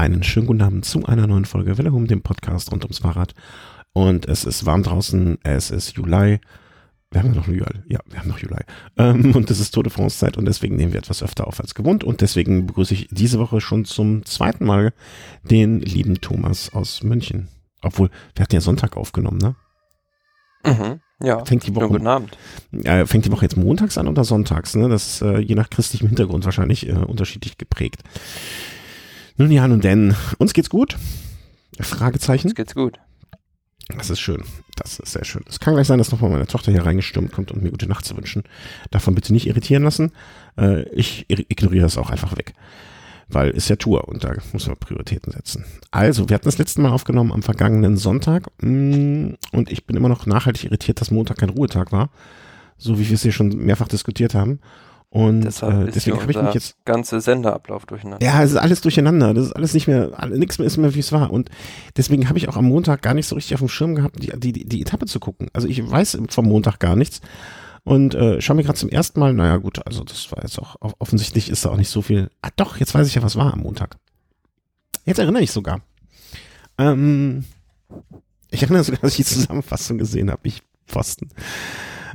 Einen schönen guten Abend zu einer neuen Folge Welle um dem Podcast rund ums Fahrrad. Und es ist warm draußen, es ist Juli. Wir haben noch Juli. Ja, wir haben noch Juli. Ähm, und es ist Tour de France Zeit und deswegen nehmen wir etwas öfter auf als gewohnt. Und deswegen begrüße ich diese Woche schon zum zweiten Mal den lieben Thomas aus München. Obwohl, wir hatten ja Sonntag aufgenommen, ne? Mhm. Ja, fängt die Woche, guten Abend. Äh, fängt die Woche jetzt montags an oder sonntags? Ne? Das ist äh, je nach christlichem Hintergrund wahrscheinlich äh, unterschiedlich geprägt. Nun ja, nun denn, uns geht's gut? Fragezeichen. Uns geht's gut. Das ist schön. Das ist sehr schön. Es kann gleich sein, dass nochmal meine Tochter hier reingestürmt kommt, um mir gute Nacht zu wünschen. Davon bitte nicht irritieren lassen. Äh, ich ignoriere das auch einfach weg. Weil ist ja Tour und da muss man Prioritäten setzen. Also, wir hatten das letzte Mal aufgenommen am vergangenen Sonntag mm, und ich bin immer noch nachhaltig irritiert, dass Montag kein Ruhetag war. So wie wir es hier schon mehrfach diskutiert haben. Und äh, deswegen habe ich mich jetzt ganze Senderablauf durcheinander. Ja, es ist alles durcheinander. Das ist alles nicht mehr, nichts mehr ist mehr wie es war. Und deswegen habe ich auch am Montag gar nicht so richtig auf dem Schirm gehabt, die, die, die Etappe zu gucken. Also ich weiß vom Montag gar nichts und äh, schaue mir gerade zum ersten Mal. Naja, gut, also das war jetzt auch offensichtlich ist da auch nicht so viel. Ah, doch, jetzt weiß ich ja, was war am Montag. Jetzt erinnere ich sogar. Ähm, ich erinnere sogar, dass ich die Zusammenfassung gesehen habe. Ich Pfosten.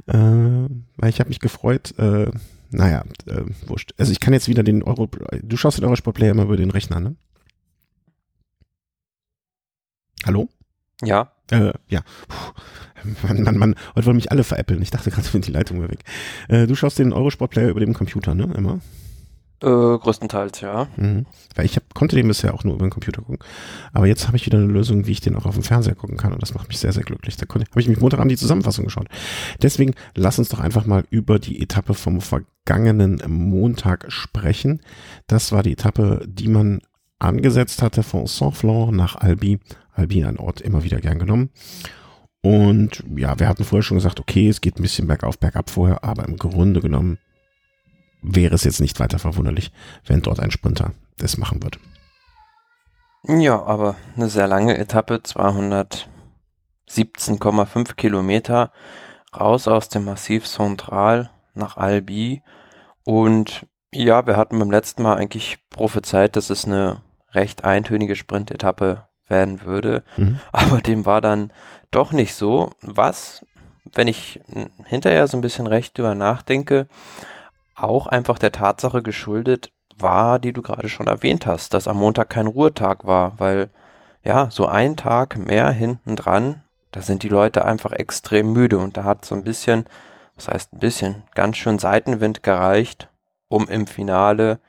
Äh, weil ich habe mich gefreut. Äh, naja, äh, wurscht. Also ich kann jetzt wieder den Euro, du schaust den Eurosport-Player immer über den Rechner, ne? Hallo? Ja. Äh, ja. Puh. Mann, Mann, Mann. Heute wollen mich alle veräppeln. Ich dachte gerade, die Leitung wäre weg. Äh, du schaust den Eurosport-Player über dem Computer, ne? Immer? Äh, größtenteils, ja. Mhm. Weil ich hab, konnte den bisher auch nur über den Computer gucken. Aber jetzt habe ich wieder eine Lösung, wie ich den auch auf dem Fernseher gucken kann. Und das macht mich sehr, sehr glücklich. Da habe ich mich Montagabend die Zusammenfassung geschaut. Deswegen lass uns doch einfach mal über die Etappe vom vergangenen Montag sprechen. Das war die Etappe, die man angesetzt hatte von Saint-Florent nach Albi. Albi, ein Ort immer wieder gern genommen. Und ja, wir hatten vorher schon gesagt, okay, es geht ein bisschen bergauf, bergab vorher, aber im Grunde genommen wäre es jetzt nicht weiter verwunderlich, wenn dort ein Sprinter das machen wird. Ja, aber eine sehr lange Etappe, 217,5 Kilometer raus aus dem Massiv Central nach Albi. Und ja, wir hatten beim letzten Mal eigentlich prophezeit, dass es eine recht eintönige Sprintetappe werden würde. Mhm. Aber dem war dann doch nicht so. Was, wenn ich hinterher so ein bisschen recht drüber nachdenke, auch einfach der Tatsache geschuldet war, die du gerade schon erwähnt hast, dass am Montag kein Ruhetag war, weil ja, so ein Tag mehr hinten dran, da sind die Leute einfach extrem müde und da hat so ein bisschen, was heißt ein bisschen, ganz schön Seitenwind gereicht, um im Finale,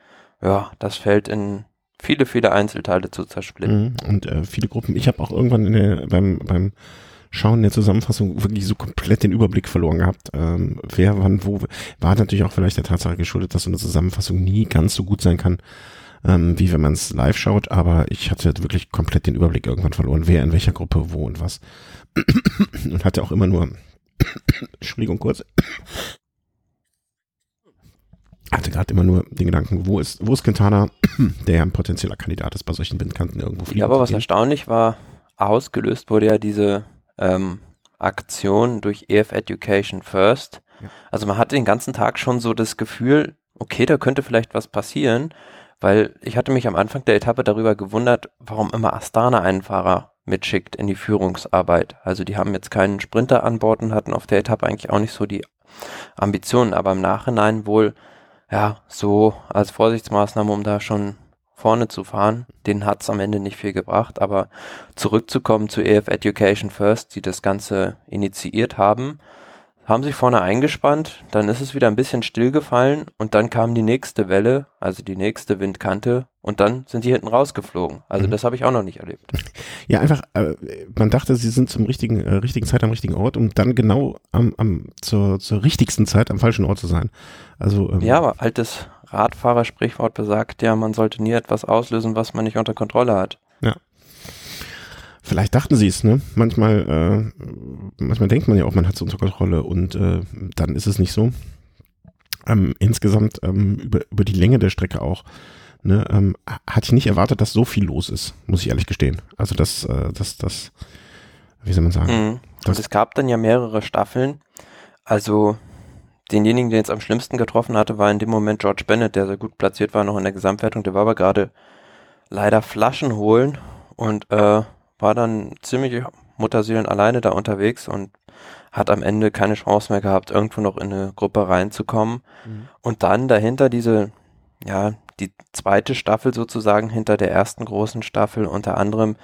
ja, das Feld in viele, viele Einzelteile zu zersplitten. Mhm, und äh, viele Gruppen, ich habe auch irgendwann der, beim, beim Schauen der Zusammenfassung wirklich so komplett den Überblick verloren gehabt. Ähm, wer, wann, wo. War natürlich auch vielleicht der Tatsache geschuldet, dass so eine Zusammenfassung nie ganz so gut sein kann, ähm, wie wenn man es live schaut. Aber ich hatte wirklich komplett den Überblick irgendwann verloren, wer in welcher Gruppe, wo und was. und hatte auch immer nur, Entschuldigung kurz, hatte gerade immer nur den Gedanken, wo ist, wo ist Quintana, der ja ein potenzieller Kandidat ist bei solchen Windkanten irgendwo. Ja, aber was erstaunlich war, ausgelöst wurde ja diese ähm, Aktion durch EF Education First. Ja. Also man hatte den ganzen Tag schon so das Gefühl, okay, da könnte vielleicht was passieren, weil ich hatte mich am Anfang der Etappe darüber gewundert, warum immer Astana einen Fahrer mitschickt in die Führungsarbeit. Also die haben jetzt keinen Sprinter an Bord und hatten auf der Etappe eigentlich auch nicht so die Ambitionen, aber im Nachhinein wohl ja so als Vorsichtsmaßnahme, um da schon vorne zu fahren. Den hat es am Ende nicht viel gebracht, aber zurückzukommen zu EF Education First, die das Ganze initiiert haben, haben sich vorne eingespannt, dann ist es wieder ein bisschen stillgefallen und dann kam die nächste Welle, also die nächste Windkante und dann sind die hinten rausgeflogen. Also mhm. das habe ich auch noch nicht erlebt. Ja, einfach, äh, man dachte, sie sind zum richtigen, äh, richtigen Zeit am richtigen Ort, um dann genau am, am zur, zur richtigsten Zeit am falschen Ort zu sein. Also ähm, ja, aber altes Radfahrer-Sprichwort besagt ja, man sollte nie etwas auslösen, was man nicht unter Kontrolle hat. Ja. Vielleicht dachten sie es, ne? Manchmal, äh, manchmal denkt man ja auch, man hat es unter Kontrolle und äh, dann ist es nicht so. Ähm, insgesamt ähm, über, über die Länge der Strecke auch, ne, ähm, hatte ich nicht erwartet, dass so viel los ist, muss ich ehrlich gestehen. Also das, äh, das, das, wie soll man sagen? Mhm. Und es gab dann ja mehrere Staffeln. Also denjenigen, der jetzt am schlimmsten getroffen hatte, war in dem Moment George Bennett, der sehr gut platziert war, noch in der Gesamtwertung. Der war aber gerade leider Flaschen holen und äh, war dann ziemlich Mutterseelen alleine da unterwegs und hat am Ende keine Chance mehr gehabt, irgendwo noch in eine Gruppe reinzukommen. Mhm. Und dann dahinter diese, ja, die zweite Staffel sozusagen hinter der ersten großen Staffel, unter anderem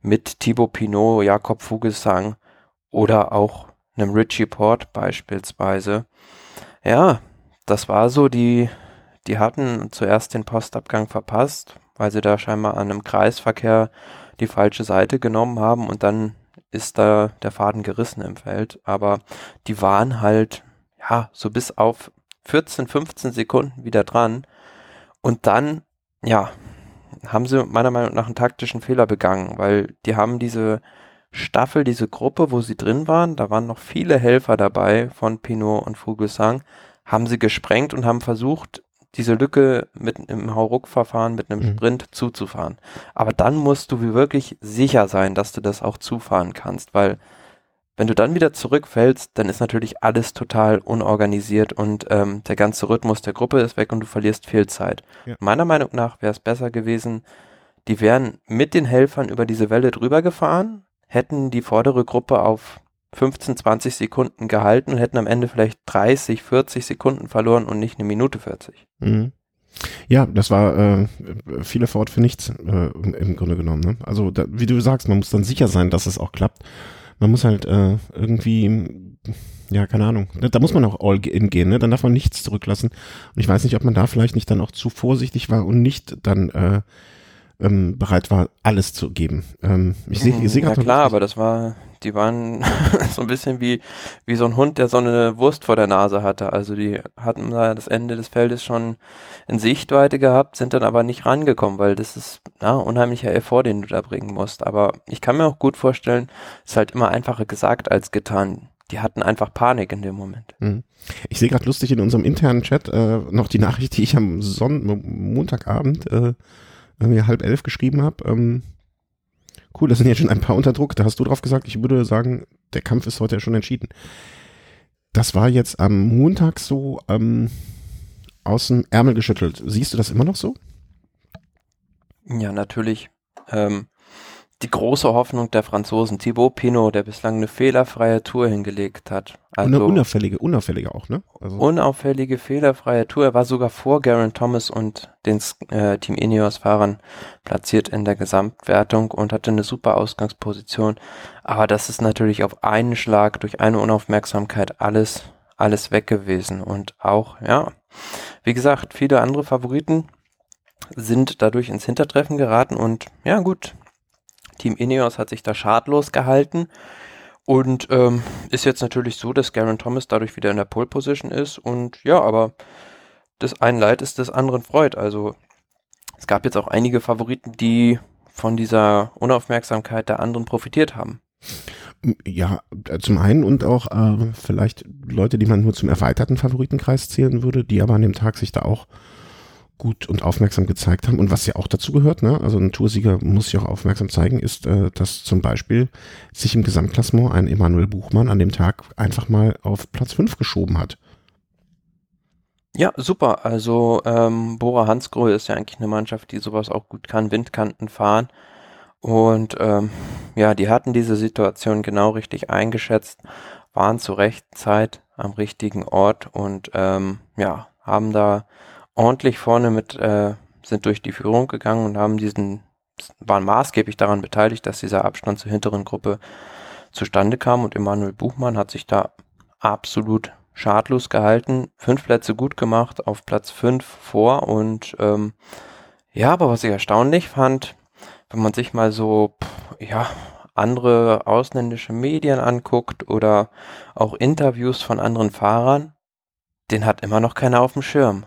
mit Thibaut Pinot, Jakob Fugelsang oder auch einem Richie Port beispielsweise. Ja, das war so, die, die hatten zuerst den Postabgang verpasst, weil sie da scheinbar an einem Kreisverkehr die falsche Seite genommen haben und dann ist da der Faden gerissen im Feld. Aber die waren halt, ja, so bis auf 14, 15 Sekunden wieder dran. Und dann, ja, haben sie meiner Meinung nach einen taktischen Fehler begangen, weil die haben diese Staffel, diese Gruppe, wo sie drin waren, da waren noch viele Helfer dabei von Pinot und Fuglsang, haben sie gesprengt und haben versucht, diese Lücke mit einem Hauruck-Verfahren, mit einem mhm. Sprint zuzufahren. Aber dann musst du wirklich sicher sein, dass du das auch zufahren kannst, weil wenn du dann wieder zurückfällst, dann ist natürlich alles total unorganisiert und ähm, der ganze Rhythmus der Gruppe ist weg und du verlierst viel Zeit. Ja. Meiner Meinung nach wäre es besser gewesen, die wären mit den Helfern über diese Welle drüber gefahren, hätten die vordere Gruppe auf 15, 20 Sekunden gehalten und hätten am Ende vielleicht 30, 40 Sekunden verloren und nicht eine Minute 40. Mhm. Ja, das war äh, viel Erfolg für nichts äh, im Grunde genommen. Ne? Also da, wie du sagst, man muss dann sicher sein, dass es auch klappt. Man muss halt äh, irgendwie, ja, keine Ahnung, da, da muss man auch all in gehen, ne? dann darf man nichts zurücklassen. Und ich weiß nicht, ob man da vielleicht nicht dann auch zu vorsichtig war und nicht dann äh, ähm, bereit war, alles zu geben. Ähm, ich sehe ich seh gerade. Ja klar, aber das war, die waren so ein bisschen wie, wie so ein Hund, der so eine Wurst vor der Nase hatte. Also die hatten da das Ende des Feldes schon in Sichtweite gehabt, sind dann aber nicht rangekommen, weil das ist ja, unheimlicher Effort, den du da bringen musst. Aber ich kann mir auch gut vorstellen, ist halt immer einfacher gesagt als getan. Die hatten einfach Panik in dem Moment. Mhm. Ich sehe gerade lustig in unserem internen Chat äh, noch die Nachricht, die ich am Sonn Montagabend äh, irgendwie halb elf geschrieben habe. Ähm, cool, das sind jetzt schon ein paar unter Druck. Da hast du drauf gesagt, ich würde sagen, der Kampf ist heute ja schon entschieden. Das war jetzt am Montag so ähm, aus dem Ärmel geschüttelt. Siehst du das immer noch so? Ja, natürlich. Ähm, die große Hoffnung der Franzosen, Thibaut Pinot, der bislang eine fehlerfreie Tour hingelegt hat. Also eine unauffällige, unauffällige auch, ne? Also unauffällige, fehlerfreie Tour. Er war sogar vor Garen Thomas und den äh, Team Ineos-Fahrern platziert in der Gesamtwertung und hatte eine super Ausgangsposition. Aber das ist natürlich auf einen Schlag durch eine Unaufmerksamkeit alles, alles weg gewesen. Und auch, ja, wie gesagt, viele andere Favoriten sind dadurch ins Hintertreffen geraten und ja gut, Team Ineos hat sich da schadlos gehalten und ähm, ist jetzt natürlich so, dass Garen Thomas dadurch wieder in der Pole Position ist und ja, aber das einen Leid ist des anderen Freud. Also es gab jetzt auch einige Favoriten, die von dieser Unaufmerksamkeit der anderen profitiert haben. Ja, zum einen und auch äh, vielleicht Leute, die man nur zum erweiterten Favoritenkreis zählen würde, die aber an dem Tag sich da auch gut und aufmerksam gezeigt haben. Und was ja auch dazu gehört, ne, also ein Toursieger muss sich auch aufmerksam zeigen, ist, äh, dass zum Beispiel sich im Gesamtklassement ein Emanuel Buchmann an dem Tag einfach mal auf Platz 5 geschoben hat. Ja, super. Also ähm, Bora Hansgrohe ist ja eigentlich eine Mannschaft, die sowas auch gut kann, Windkanten fahren. Und ähm, ja, die hatten diese Situation genau richtig eingeschätzt, waren zur rechten Zeit am richtigen Ort und ähm, ja, haben da ordentlich vorne mit, äh, sind durch die Führung gegangen und haben diesen, waren maßgeblich daran beteiligt, dass dieser Abstand zur hinteren Gruppe zustande kam. Und Emanuel Buchmann hat sich da absolut schadlos gehalten, fünf Plätze gut gemacht, auf Platz fünf vor. Und ähm, ja, aber was ich erstaunlich fand, wenn man sich mal so, pff, ja, andere ausländische Medien anguckt oder auch Interviews von anderen Fahrern, den hat immer noch keiner auf dem Schirm.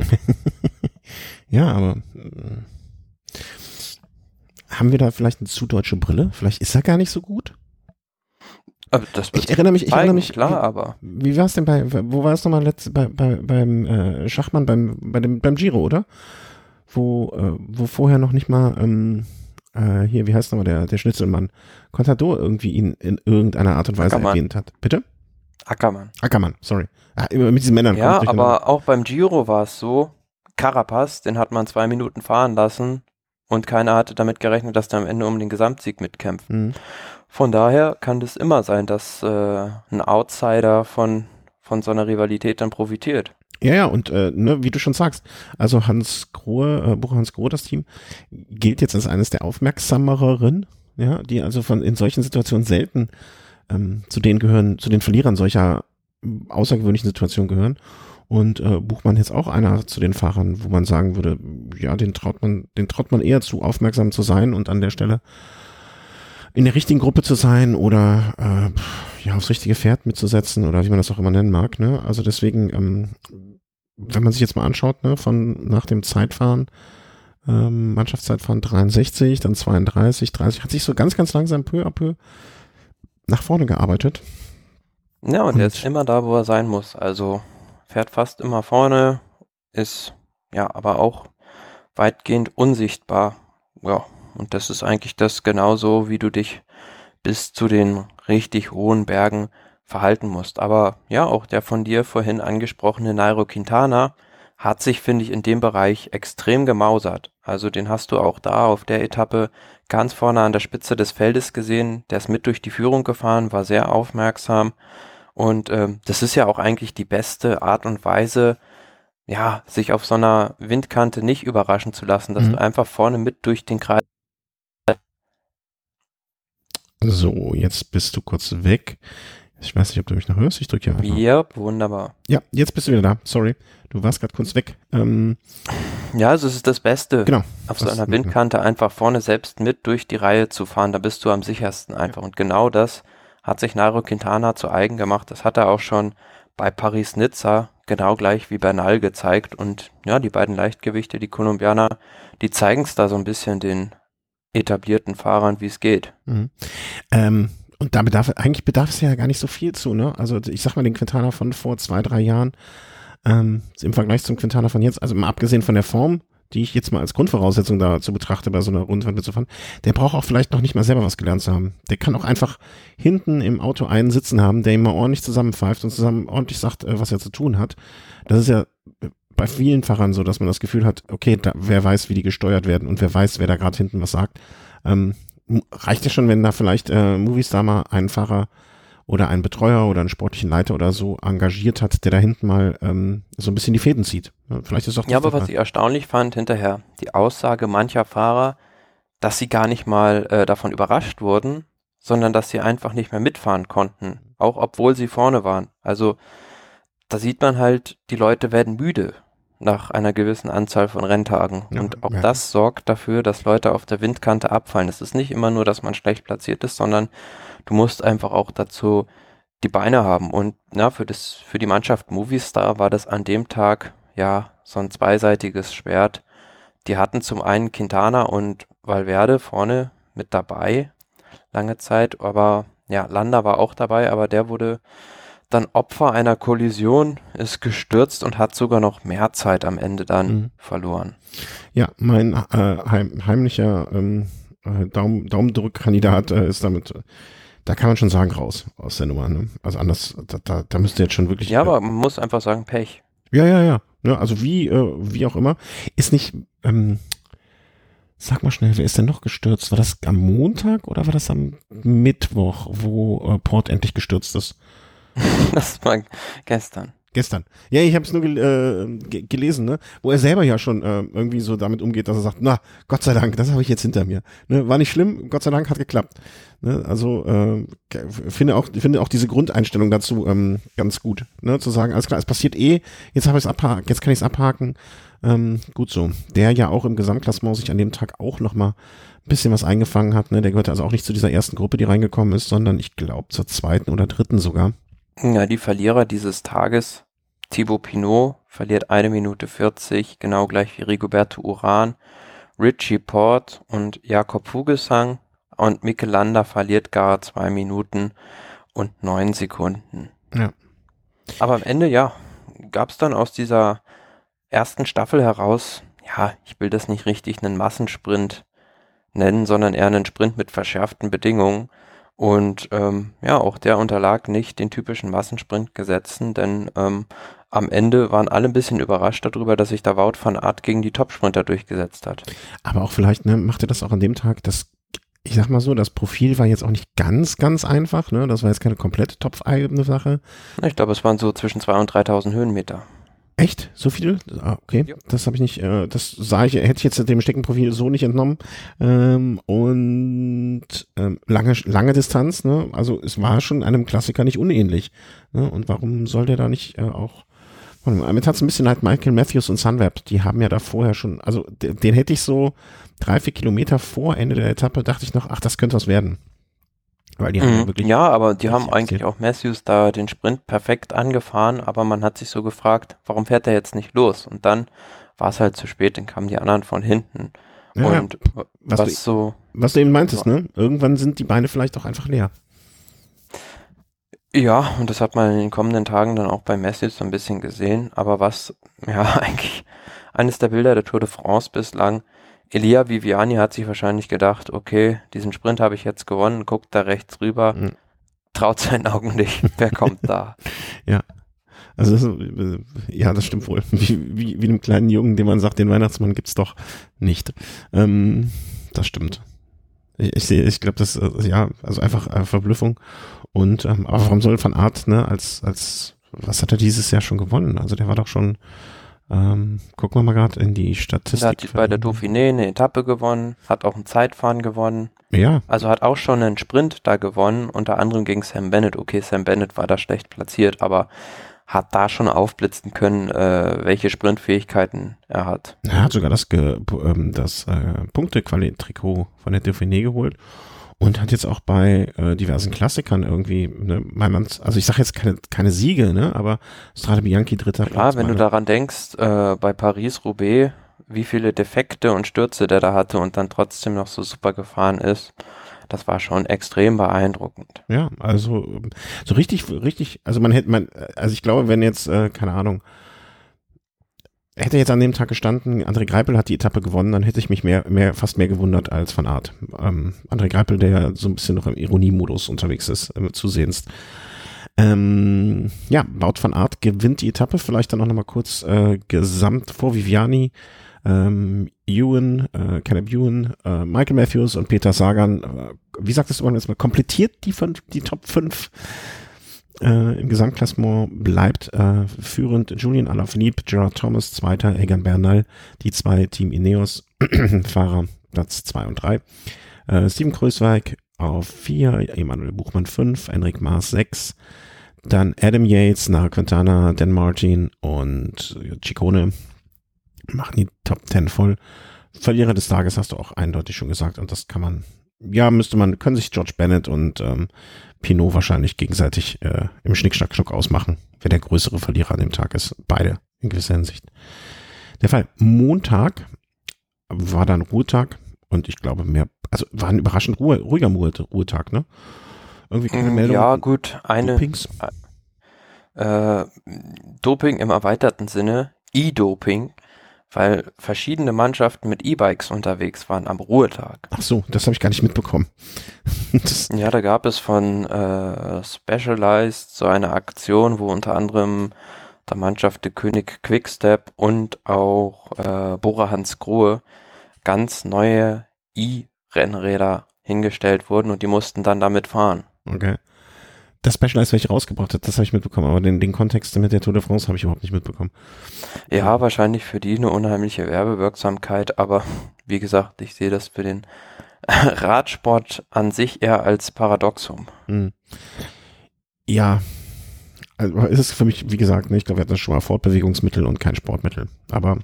ja, aber äh, haben wir da vielleicht eine zu deutsche Brille? Vielleicht ist er gar nicht so gut? ich erinnere mich, ich erinnere mich, klar, aber. Wie war es denn bei, wo war es nochmal letzt, bei, bei, beim äh, Schachmann, beim, bei dem, beim Giro, oder? Wo, äh, wo vorher noch nicht mal, ähm, äh, hier, wie heißt nochmal der, der Schnitzelmann, Contador irgendwie ihn in irgendeiner Art und Weise Ackermann. erwähnt hat. Bitte? Ackermann. Ackermann, sorry. Ah, immer mit diesen Männern. Ja, aber auch beim Giro war es so, Carapaz, den hat man zwei Minuten fahren lassen, und keiner hatte damit gerechnet, dass der am Ende um den Gesamtsieg mitkämpft. Mhm. Von daher kann das immer sein, dass äh, ein Outsider von, von so einer Rivalität dann profitiert. Ja, ja, und äh, ne, wie du schon sagst, also Hans Grohe, äh, Bucher Hans Grohe, das Team, gilt jetzt als eines der aufmerksameren, ja, die also von in solchen Situationen selten ähm, zu denen gehören, zu den Verlierern solcher außergewöhnlichen Situationen gehören. Und äh, Buchmann jetzt auch einer zu den Fahrern, wo man sagen würde, ja, den traut man, den traut man eher zu, aufmerksam zu sein und an der Stelle in der richtigen Gruppe zu sein oder äh, ja aufs richtige Pferd mitzusetzen oder wie man das auch immer nennen mag. Ne? Also deswegen, ähm, wenn man sich jetzt mal anschaut, ne, von nach dem Zeitfahren, ähm, Mannschaftszeitfahren 63, dann 32, 30, hat sich so ganz, ganz langsam peu à peu nach vorne gearbeitet. Ja, und, und er ist immer da, wo er sein muss. Also fährt fast immer vorne, ist ja aber auch weitgehend unsichtbar. Ja, und das ist eigentlich das genauso, wie du dich bis zu den richtig hohen Bergen verhalten musst. Aber ja, auch der von dir vorhin angesprochene Nairo Quintana hat sich, finde ich, in dem Bereich extrem gemausert. Also den hast du auch da auf der Etappe ganz vorne an der Spitze des Feldes gesehen. Der ist mit durch die Führung gefahren, war sehr aufmerksam. Und ähm, das ist ja auch eigentlich die beste Art und Weise, ja, sich auf so einer Windkante nicht überraschen zu lassen, dass mhm. du einfach vorne mit durch den Kreis so, jetzt bist du kurz weg. Ich weiß nicht, ob du mich noch hörst. Ich drücke hier Ja, wunderbar. Ja, jetzt bist du wieder da. Sorry. Du warst gerade kurz weg. Ähm, ja, also es ist das Beste. Genau. Auf so einer Windkante einfach vorne selbst mit durch die Reihe zu fahren. Da bist du am sichersten einfach. Ja. Und genau das hat sich Nairo Quintana zu eigen gemacht. Das hat er auch schon bei Paris-Nizza genau gleich wie Bernal gezeigt. Und ja, die beiden Leichtgewichte, die Kolumbianer, die zeigen es da so ein bisschen den etablierten Fahrern, wie es geht. Mhm. Ähm, und da bedarf, eigentlich bedarf es ja gar nicht so viel zu, ne? Also ich sag mal den Quintana von vor zwei, drei Jahren, ähm, im Vergleich zum Quintana von jetzt, also mal abgesehen von der Form, die ich jetzt mal als Grundvoraussetzung dazu betrachte, bei so einer Rundfahrt mitzufahren, der braucht auch vielleicht noch nicht mal selber was gelernt zu haben. Der kann auch einfach hinten im Auto einen sitzen haben, der ihm mal ordentlich zusammenpfeift und zusammen ordentlich sagt, äh, was er zu tun hat. Das ist ja bei vielen Fahrern so, dass man das Gefühl hat, okay, da, wer weiß, wie die gesteuert werden und wer weiß, wer da gerade hinten was sagt. Ähm, reicht ja schon, wenn da vielleicht äh, Movistar mal einen Fahrer oder einen Betreuer oder einen sportlichen Leiter oder so engagiert hat, der da hinten mal ähm, so ein bisschen die Fäden zieht. Vielleicht ist auch Ja, aber was ich erstaunlich fand hinterher, die Aussage mancher Fahrer, dass sie gar nicht mal äh, davon überrascht wurden, sondern dass sie einfach nicht mehr mitfahren konnten, auch obwohl sie vorne waren. Also da sieht man halt, die Leute werden müde nach einer gewissen Anzahl von Renntagen. Ja, und auch ja. das sorgt dafür, dass Leute auf der Windkante abfallen. Es ist nicht immer nur, dass man schlecht platziert ist, sondern du musst einfach auch dazu die Beine haben. Und na, für das, für die Mannschaft Movistar war das an dem Tag ja so ein zweiseitiges Schwert. Die hatten zum einen Quintana und Valverde vorne mit dabei, lange Zeit, aber ja, Landa war auch dabei, aber der wurde dann Opfer einer Kollision, ist gestürzt und hat sogar noch mehr Zeit am Ende dann mhm. verloren. Ja, mein äh, heim, heimlicher ähm, äh, Daumen, Daumendrückkandidat äh, ist damit, äh, da kann man schon sagen, raus aus der Nummer. Ne? Also anders, da, da, da müsste jetzt schon wirklich. Ja, aber man muss einfach sagen, Pech. Ja, ja, ja. ja also wie, äh, wie auch immer. Ist nicht, ähm, Sag mal schnell, wer ist denn noch gestürzt? War das am Montag oder war das am Mittwoch, wo äh, Port endlich gestürzt ist? das war gestern. Gestern. Ja, ich habe es nur gel äh, gelesen, ne? wo er selber ja schon äh, irgendwie so damit umgeht, dass er sagt, na, Gott sei Dank, das habe ich jetzt hinter mir. Ne? War nicht schlimm, Gott sei Dank hat geklappt. Ne? Also äh, finde auch finde auch diese Grundeinstellung dazu ähm, ganz gut, ne? zu sagen, alles klar, es passiert eh, jetzt habe ich es abhaken, jetzt kann ich es abhaken. Ähm, gut so. Der ja auch im Gesamtklassement sich an dem Tag auch noch mal ein bisschen was eingefangen hat. Ne? Der gehört also auch nicht zu dieser ersten Gruppe, die reingekommen ist, sondern ich glaube zur zweiten oder dritten sogar. Ja, die Verlierer dieses Tages, Thibaut Pinot verliert eine Minute 40, genau gleich wie Rigoberto Uran, Richie Port und Jakob Fugesang und Mikel Landa verliert gar zwei Minuten und neun Sekunden. Ja. Aber am Ende, ja, gab es dann aus dieser ersten Staffel heraus, ja, ich will das nicht richtig einen Massensprint nennen, sondern eher einen Sprint mit verschärften Bedingungen. Und ähm, ja, auch der unterlag nicht den typischen Massensprintgesetzen, denn ähm, am Ende waren alle ein bisschen überrascht darüber, dass sich da Wout van Art gegen die Topsprinter durchgesetzt hat. Aber auch vielleicht, ne, machte das auch an dem Tag, das, ich sag mal so, das Profil war jetzt auch nicht ganz, ganz einfach, ne? Das war jetzt keine komplette topfeigene Sache. Ich glaube, es waren so zwischen 2.000 und 3.000 Höhenmeter. Echt? So viel? Ah, okay. Ja. Das habe ich nicht, äh, das sah ich, hätte ich jetzt dem Steckenprofil so nicht entnommen. Ähm, und ähm, lange, lange Distanz, ne? Also es war schon einem Klassiker nicht unähnlich. Ne? Und warum soll der da nicht äh, auch damit hat es ein bisschen halt Michael Matthews und Sunweb, die haben ja da vorher schon, also den, den hätte ich so drei, vier Kilometer vor Ende der Etappe, dachte ich noch, ach, das könnte was werden. Weil die mhm. haben ja, wirklich ja, aber die haben eigentlich auch Matthews da den Sprint perfekt angefahren, aber man hat sich so gefragt, warum fährt er jetzt nicht los? Und dann war es halt zu spät, dann kamen die anderen von hinten. Ja, und was, was du, so. Was du eben meintest, ne? Irgendwann sind die Beine vielleicht auch einfach leer. Ja, und das hat man in den kommenden Tagen dann auch bei Matthews so ein bisschen gesehen. Aber was, ja, eigentlich eines der Bilder der Tour de France bislang, Elia Viviani hat sich wahrscheinlich gedacht, okay, diesen Sprint habe ich jetzt gewonnen, guckt da rechts rüber, mhm. traut seinen Augen nicht, wer kommt da? Ja. Also das, ja, das stimmt wohl. Wie, wie, wie einem kleinen Jungen, dem man sagt, den Weihnachtsmann gibt's doch nicht. Ähm, das stimmt. Ich, ich sehe, ich glaube, das ja, also einfach äh, Verblüffung. Und ähm, aber warum soll Van Art, ne, als als was hat er dieses Jahr schon gewonnen? Also der war doch schon ähm, gucken wir mal gerade in die Statistik. Er hat bei der Dauphiné eine Etappe gewonnen, hat auch ein Zeitfahren gewonnen. Ja. Also hat auch schon einen Sprint da gewonnen, unter anderem gegen Sam Bennett. Okay, Sam Bennett war da schlecht platziert, aber hat da schon aufblitzen können, äh, welche Sprintfähigkeiten er hat. Er hat sogar das, ge ähm, das äh, Punktequali-Trikot von der Dauphiné geholt und hat jetzt auch bei äh, diversen Klassikern irgendwie, ne, Maimanns, also ich sage jetzt keine, keine Siege, ne, aber Strade Bianchi dritter Klar, Platz. wenn du daran denkst, äh, bei Paris-Roubaix, wie viele Defekte und Stürze der da hatte und dann trotzdem noch so super gefahren ist, das war schon extrem beeindruckend. Ja, also so richtig, richtig, also man hätte, man, also ich glaube, wenn jetzt, äh, keine Ahnung, hätte jetzt an dem Tag gestanden, André Greipel hat die Etappe gewonnen, dann hätte ich mich mehr, mehr, fast mehr gewundert als Van Art. Ähm, André Greipel, der ja so ein bisschen noch im Ironiemodus unterwegs ist, äh, zusehends. Ähm, ja, Wout van Art gewinnt die Etappe, vielleicht dann auch nochmal kurz äh, gesamt vor Viviani, ähm, Ewan, äh, Caleb Ewan, äh, Michael Matthews und Peter Sagan. Äh, wie sagt das übrigens mal? Komplettiert die, fünf, die Top 5 äh, Im Gesamtklassement bleibt äh, führend Julian Alaphilippe, Gerard Thomas, zweiter Egan Bernal, die zwei Team Ineos Fahrer Platz zwei und drei. Äh, Steven Krösweig auf vier, Emanuel Buchmann fünf, Enric Maas sechs, dann Adam Yates, Nara Quintana, Dan Martin und Ciccone machen die Top 10 voll. Verlierer des Tages hast du auch eindeutig schon gesagt und das kann man, ja, müsste man, können sich George Bennett und ähm, Pinot wahrscheinlich gegenseitig äh, im Schnickschnack-Schnuck ausmachen, wer der größere Verlierer an dem Tag ist. Beide in gewisser Hinsicht. Der Fall Montag war dann Ruhetag und ich glaube mehr, also war ein überraschend Ruhe, ruhiger Ruhetag, ne? Irgendwie keine mm, Meldung. Ja, gut, eine Dopings. Äh, Doping im erweiterten Sinne, E-Doping weil verschiedene Mannschaften mit E-Bikes unterwegs waren am Ruhetag. Ach so, das habe ich gar nicht mitbekommen. Ja, da gab es von äh, Specialized so eine Aktion, wo unter anderem der Mannschaft der König Quickstep und auch äh, Bora Hans Grohe ganz neue E-Rennräder hingestellt wurden und die mussten dann damit fahren. Okay das Specialized, welche rausgebracht hat, das habe ich mitbekommen, aber den, den Kontext mit der Tour de France habe ich überhaupt nicht mitbekommen. Ja, wahrscheinlich für die eine unheimliche Werbewirksamkeit, aber wie gesagt, ich sehe das für den Radsport an sich eher als Paradoxum. Hm. Ja, also ist es für mich, wie gesagt, ne, ich glaube, wir hatten das schon mal Fortbewegungsmittel und kein Sportmittel, aber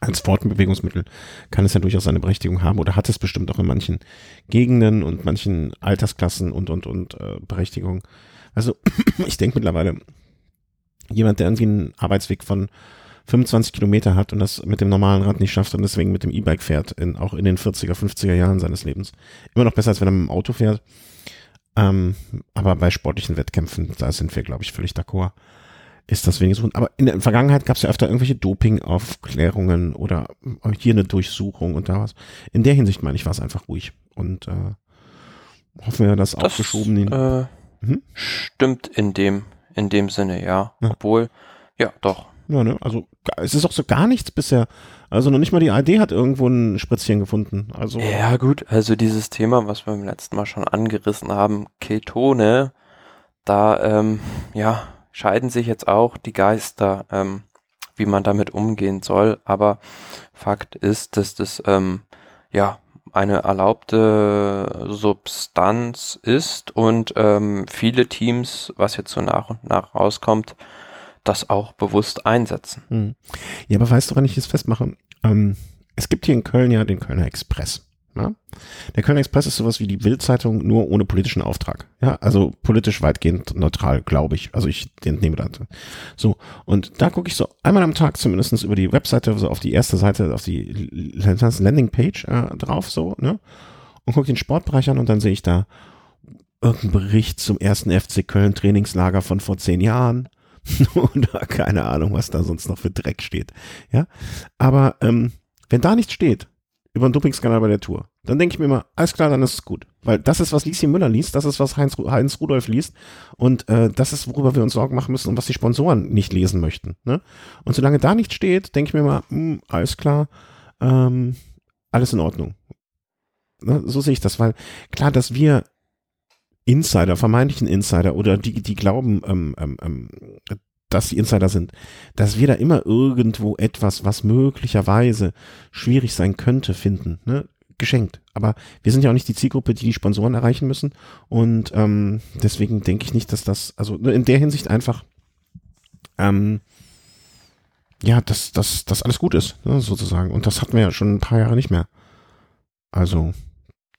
als Fortbewegungsmittel kann es ja durchaus seine Berechtigung haben oder hat es bestimmt auch in manchen Gegenden und manchen Altersklassen und und und äh, Berechtigung. Also ich denke mittlerweile, jemand, der irgendwie einen Arbeitsweg von 25 Kilometer hat und das mit dem normalen Rad nicht schafft und deswegen mit dem E-Bike fährt, in, auch in den 40er, 50er Jahren seines Lebens. Immer noch besser, als wenn er mit dem Auto fährt. Ähm, aber bei sportlichen Wettkämpfen, da sind wir, glaube ich, völlig d'accord ist das wenigstens. Aber in der Vergangenheit gab es ja öfter irgendwelche Doping-Aufklärungen oder hier eine Durchsuchung und da was. In der Hinsicht meine ich, war es einfach ruhig. Und äh, hoffen wir, dass Das aufgeschoben äh, Mhm. stimmt in dem, in dem Sinne, ja. Ja. Obwohl, ja, doch. Ja, ne? Also es ist auch so gar nichts bisher. Also noch nicht mal die ARD hat irgendwo ein Spritzchen gefunden. Also Ja, gut, also dieses Thema, was wir beim letzten Mal schon angerissen haben, Ketone, da, ähm, ja, scheiden sich jetzt auch die Geister, ähm, wie man damit umgehen soll. Aber Fakt ist, dass das, ähm, ja, eine erlaubte Substanz ist und ähm, viele Teams, was jetzt so nach und nach rauskommt, das auch bewusst einsetzen. Hm. Ja, aber weißt du, wann ich das festmache? Ähm, es gibt hier in Köln ja den Kölner Express. Ja? Der Kölner Express ist sowas wie die Bildzeitung, nur ohne politischen Auftrag. Ja, also politisch weitgehend neutral, glaube ich. Also ich entnehme das. So, und da gucke ich so einmal am Tag zumindest über die Webseite, so auf die erste Seite, auf die Landingpage äh, drauf, so, ne? Und gucke den Sportbereich an und dann sehe ich da irgendeinen Bericht zum ersten FC Köln Trainingslager von vor zehn Jahren. Oder keine Ahnung, was da sonst noch für Dreck steht. Ja, aber ähm, wenn da nichts steht über den Dopingskandal bei der Tour, dann denke ich mir immer, alles klar, dann ist es gut. Weil das ist, was Lieschen Müller liest, das ist, was Heinz, Heinz Rudolf liest und äh, das ist, worüber wir uns Sorgen machen müssen und was die Sponsoren nicht lesen möchten. Ne? Und solange da nichts steht, denke ich mir immer, hm, alles klar, ähm, alles in Ordnung. Ne? So sehe ich das, weil klar, dass wir Insider, vermeintlichen Insider oder die, die glauben, ähm, ähm, ähm, dass die Insider sind, dass wir da immer irgendwo etwas, was möglicherweise schwierig sein könnte, finden, ne? Geschenkt. Aber wir sind ja auch nicht die Zielgruppe, die die Sponsoren erreichen müssen. Und ähm, deswegen denke ich nicht, dass das, also ne, in der Hinsicht einfach, ähm, ja, dass das, das alles gut ist, ne, sozusagen. Und das hatten wir ja schon ein paar Jahre nicht mehr. Also,